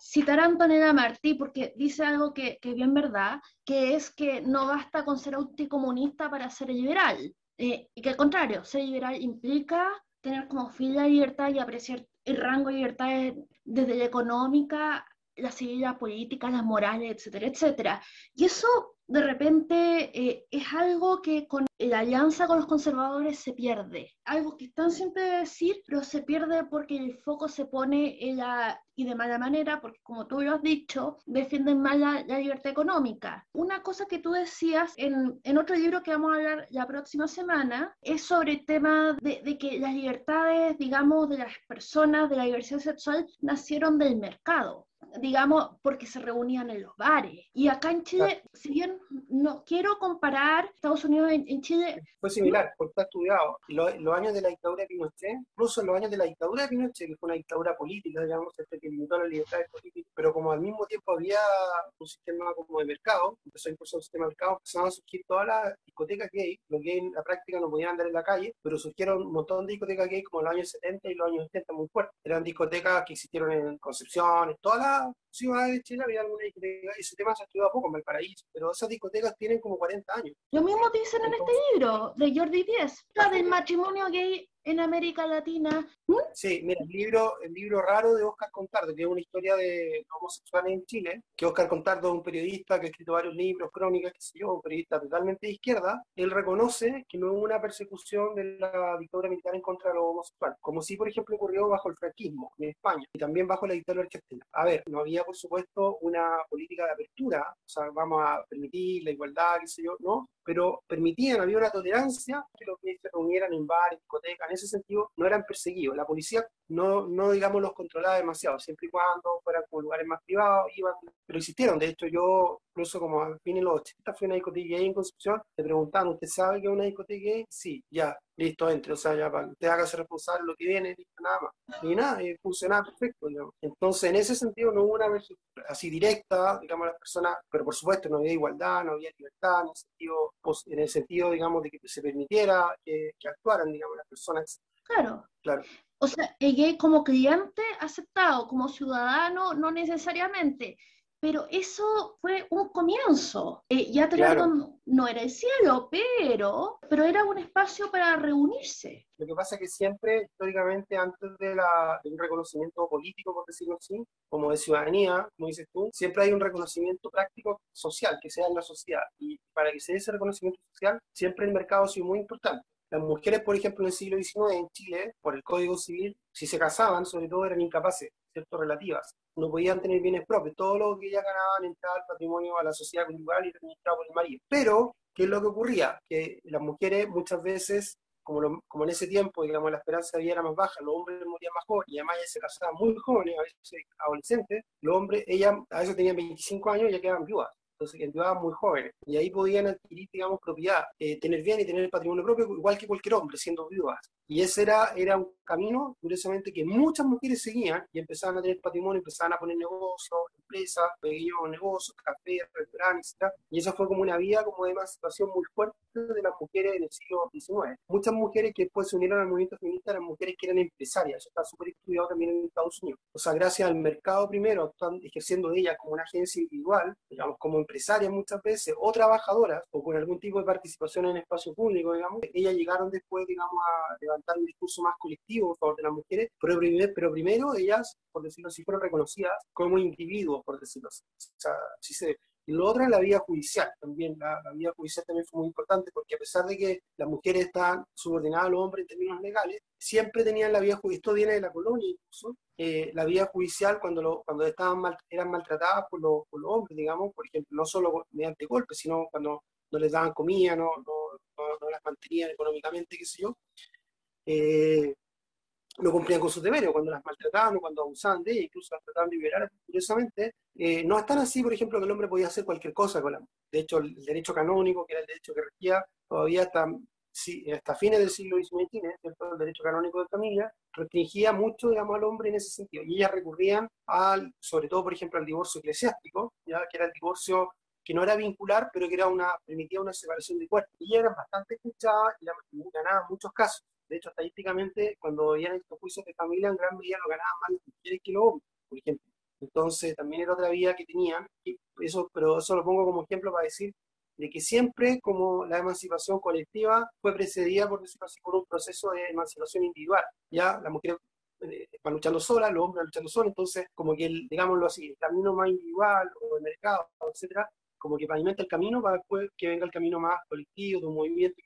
citar a Antonella Martí porque dice algo que, que bien verdad, que es que no basta con ser anticomunista para ser liberal. Eh, y que al contrario, ser liberal implica tener como fin la libertad y apreciar el rango de libertades desde la económica, la la política, las morales, etcétera, etcétera. Y eso de repente eh, es algo que con la alianza con los conservadores se pierde. Algo que están siempre de decir, pero se pierde porque el foco se pone en la, y de mala manera, porque como tú lo has dicho, defienden mal la, libertad económica. Una cosa que tú decías en, en, otro libro que vamos a hablar la próxima semana es sobre el tema de, de que las libertades, digamos, de las personas, de la diversidad sexual, nacieron del mercado digamos, porque se reunían en los bares. Y acá en Chile, si bien no quiero comparar Estados Unidos en, Chile... Fue similar, porque está estudiado. Los, años de la dictadura de Pinochet, incluso los años de la dictadura de Pinochet, que fue una dictadura política, digamos, este, que limitó las libertades políticas, pero como al mismo tiempo había un sistema como de mercado, empezó a impulsar un sistema de mercado, empezaron a surgir todas las discotecas gay, los gays en la práctica no podían andar en la calle, pero surgieron un montón de discotecas gay como en los años 70 y los años 80 muy fuertes. Eran discotecas que existieron en Concepción, en todas las ciudades de Chile había alguna discoteca, y ese tema se ha estudiado poco en Valparaíso, pero esas discotecas tienen como 40 años. Lo mismo dicen en este libro de Jordi Díez, del matrimonio gay en América Latina. Sí, mira, el libro, el libro raro de Oscar Contardo, que es una historia de homosexuales en Chile, que Oscar Contardo es un periodista que ha escrito varios libros, crónicas, qué sé yo, un periodista totalmente de izquierda, él reconoce que no hubo una persecución de la dictadura militar en contra de los homosexuales, como si, por ejemplo, ocurrió bajo el franquismo en España y también bajo la dictadura argentina. A ver, no había, por supuesto, una política de apertura, o sea, vamos a permitir la igualdad, qué sé yo, no, pero permitían, había una tolerancia que los que se reunieran en bares, discotecas, en ese sentido no eran perseguidos. La policía no, no digamos, los controlaba demasiado, siempre y cuando fueran como lugares más privados, iban, pero existieron. De hecho, yo, incluso como a fines de los 80, fui a una discoteca gay en Concepción, le preguntaban, ¿usted sabe que es una discoteca gay? Sí, ya, listo, entre, o sea, ya para que usted haga ser responsable lo que viene, listo, nada más. Y nada, y funcionaba perfecto, digamos. Entonces, en ese sentido, no hubo una versión así directa, digamos, las personas, pero por supuesto no había igualdad, no había libertad, en el sentido, en el sentido digamos, de que se permitiera que, que actuaran, digamos, las personas. Claro. Claro. O sea, el gay como cliente aceptado, como ciudadano no necesariamente, pero eso fue un comienzo. Eh, ya claro. no era el cielo, pero, pero era un espacio para reunirse. Lo que pasa es que siempre, históricamente, antes de, la, de un reconocimiento político, por decirlo así, como de ciudadanía, como dices tú, siempre hay un reconocimiento práctico social que sea en la sociedad. Y para que se dé ese reconocimiento social, siempre el mercado ha sido muy importante. Las mujeres, por ejemplo, en el siglo XIX en Chile, por el Código Civil, si se casaban, sobre todo eran incapaces, ¿cierto? Relativas. No podían tener bienes propios. Todo lo que ellas ganaban entraba al patrimonio, a la sociedad cultural y administrado por el marido. Pero, ¿qué es lo que ocurría? Que las mujeres muchas veces como, como, en ese tiempo, digamos, la esperanza de vida era más baja, los hombres morían más jóvenes y además ellas se casaban muy jóvenes, a veces adolescentes, los hombres, ellas a veces tenían 25 años y ya quedaban viudas entonces entraban muy jóvenes, y ahí podían adquirir, digamos, propiedad, eh, tener bien y tener patrimonio propio, igual que cualquier hombre, siendo viudas. Y ese era, era un camino, curiosamente, que muchas mujeres seguían y empezaban a tener patrimonio, empezaban a poner negocios, empresas, pequeños negocios, cafés, restaurantes, etc. Y eso fue como una vía como de emancipación muy fuerte de las mujeres en el siglo XIX. Muchas mujeres que después se unieron al movimiento feminista eran mujeres que eran empresarias, eso está súper estudiado también en Estados Unidos. O sea, gracias al mercado primero, están ejerciendo ellas como una agencia individual, digamos, como empresarias muchas veces, o trabajadoras, o con algún tipo de participación en espacio público, digamos, ellas llegaron después, digamos, a levantar un discurso más colectivo a favor de las mujeres, pero, primero ellas, por decirlo así, fueron reconocidas como individuos, por decirlo así. O sea, sí se y lo otro es la vía judicial también. La, la, vía judicial también fue muy importante porque a pesar de que las mujeres están subordinadas a los hombres en términos legales, siempre tenían la vía judicial. Esto viene de la colonia incluso. Eh, la vía judicial cuando, cuando estaban mal, eran maltratadas por, los hombres, digamos, por ejemplo, no solo mediante golpes, sino cuando no les daban comida, no, no, no, las mantenían económicamente, qué sé yo. Eh, no cumplían con sus deberes, cuando las maltrataban o cuando abusaban de ellas, incluso las trataban de liberar, curiosamente, eh, no es tan así, por ejemplo, que el hombre podía hacer cualquier cosa con la De hecho, el derecho canónico, que era el derecho que regía, todavía hasta, hasta fines del siglo XIX, el derecho canónico de familia, restringía mucho, digamos, al hombre en ese sentido. Y ellas recurrían al, sobre todo, por ejemplo, al divorcio eclesiástico, ¿ya? que era el divorcio que no era vincular, pero que era una, permitía una separación de cuerpos. Y eran bastante escuchadas y ganaban muchos casos. De hecho, estadísticamente, cuando veían estos juicios de familia, en gran medida lo ganaban más las mujeres que los hombres, por ejemplo. Entonces, también era otra vía que tenían, eso, pero eso lo pongo como ejemplo para decir de que siempre como la emancipación colectiva fue precedida, por un proceso de emancipación individual. Ya las mujeres eh, luchando solas, los hombres van luchando solos, entonces como que, el, digámoslo así, el camino más individual o el mercado, etcétera, como que pavimenta el camino para después que venga el camino más colectivo, de un movimiento,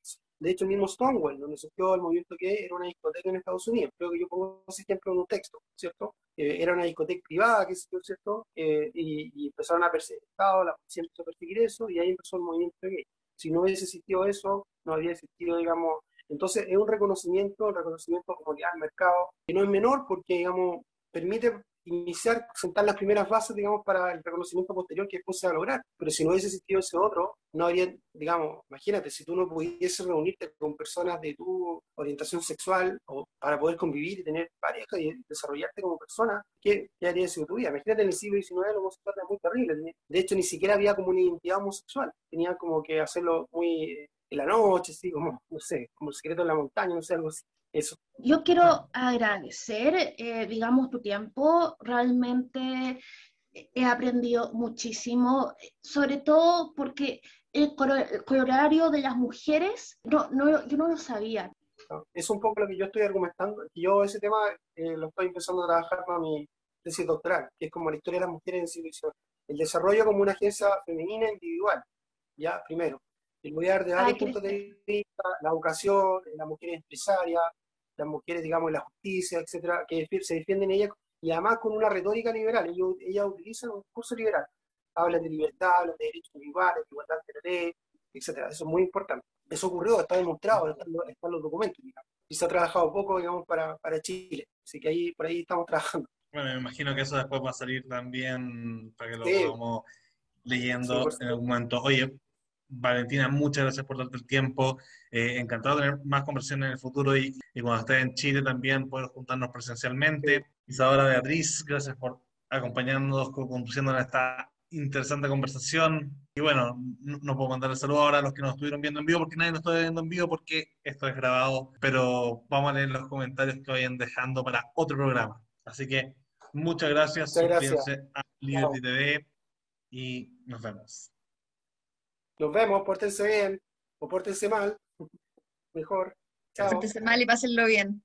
de hecho, mismo Stonewall, donde surgió el movimiento que era una discoteca en Estados Unidos. Creo que yo pongo ese ejemplo en un texto, ¿cierto? Eh, era una discoteca privada, que ¿cierto? Eh, y, empezaron a perseguir Estado, la policía empezó a perseguir eso, y ahí empezó el movimiento gay. Si no hubiese existido eso, no habría existido, digamos... Entonces, es un reconocimiento, el reconocimiento comunidad al mercado, que no es menor porque, digamos, permite iniciar, sentar las primeras bases, digamos, para el reconocimiento posterior que después se va a lograr. Pero si no hubiese existido ese otro, no habría, digamos, imagínate, si tú no pudieses reunirte con personas de tu orientación sexual o para poder convivir y tener pareja y desarrollarte como persona, ¿qué, qué haría sido tu vida? Imagínate en el siglo XIX lo homosexual era muy terrible. De hecho, ni siquiera había como una identidad homosexual. Tenía como que hacerlo muy eh, en la noche, así como, no sé, como el secreto en la montaña, no sé, algo así. Eso. Yo quiero agradecer, eh, digamos, tu tiempo. Realmente he aprendido muchísimo, sobre todo porque el horario de las mujeres, no, no, yo no lo sabía. Es un poco lo que yo estoy argumentando. Yo ese tema eh, lo estoy empezando a trabajar con mi tesis doctoral, que es como la historia de las mujeres en civilización. El desarrollo como una agencia femenina individual, ya, primero. El dar de varios puntos de vista, la educación, la mujer empresaria, las mujeres, digamos, la justicia, etcétera, que se defienden ellas, y además con una retórica liberal. Ellos, ellas utilizan un discurso liberal. Hablan de libertad, hablan de derechos individuales, de igualdad de la ley, etcétera. Eso es muy importante. Eso ocurrió, está demostrado, están, los documentos, Y se ha trabajado poco, digamos, para, para Chile. Así que ahí, por ahí estamos trabajando. Bueno, me imagino que eso después va a salir también para que lo sí. leyendo en algún momento. Oye, Valentina, muchas gracias por darte el tiempo. Eh, encantado de tener más conversaciones en el futuro y, cuando estés en Chile también poder juntarnos presencialmente. Isadora Beatriz, gracias por acompañarnos, conduciendo en esta interesante conversación. Y bueno, no, puedo mandar el saludo ahora a los que nos estuvieron viendo en vivo, porque nadie nos está viendo en vivo, porque esto es grabado, pero vamos a leer los comentarios que vayan dejando para otro programa. Así que muchas gracias, suscríbanse a Liberty TV y nos vemos. Nos vemos, pórtense bien o pórtense mal. Mejor. Chao. Pórtense mal y pásenlo bien.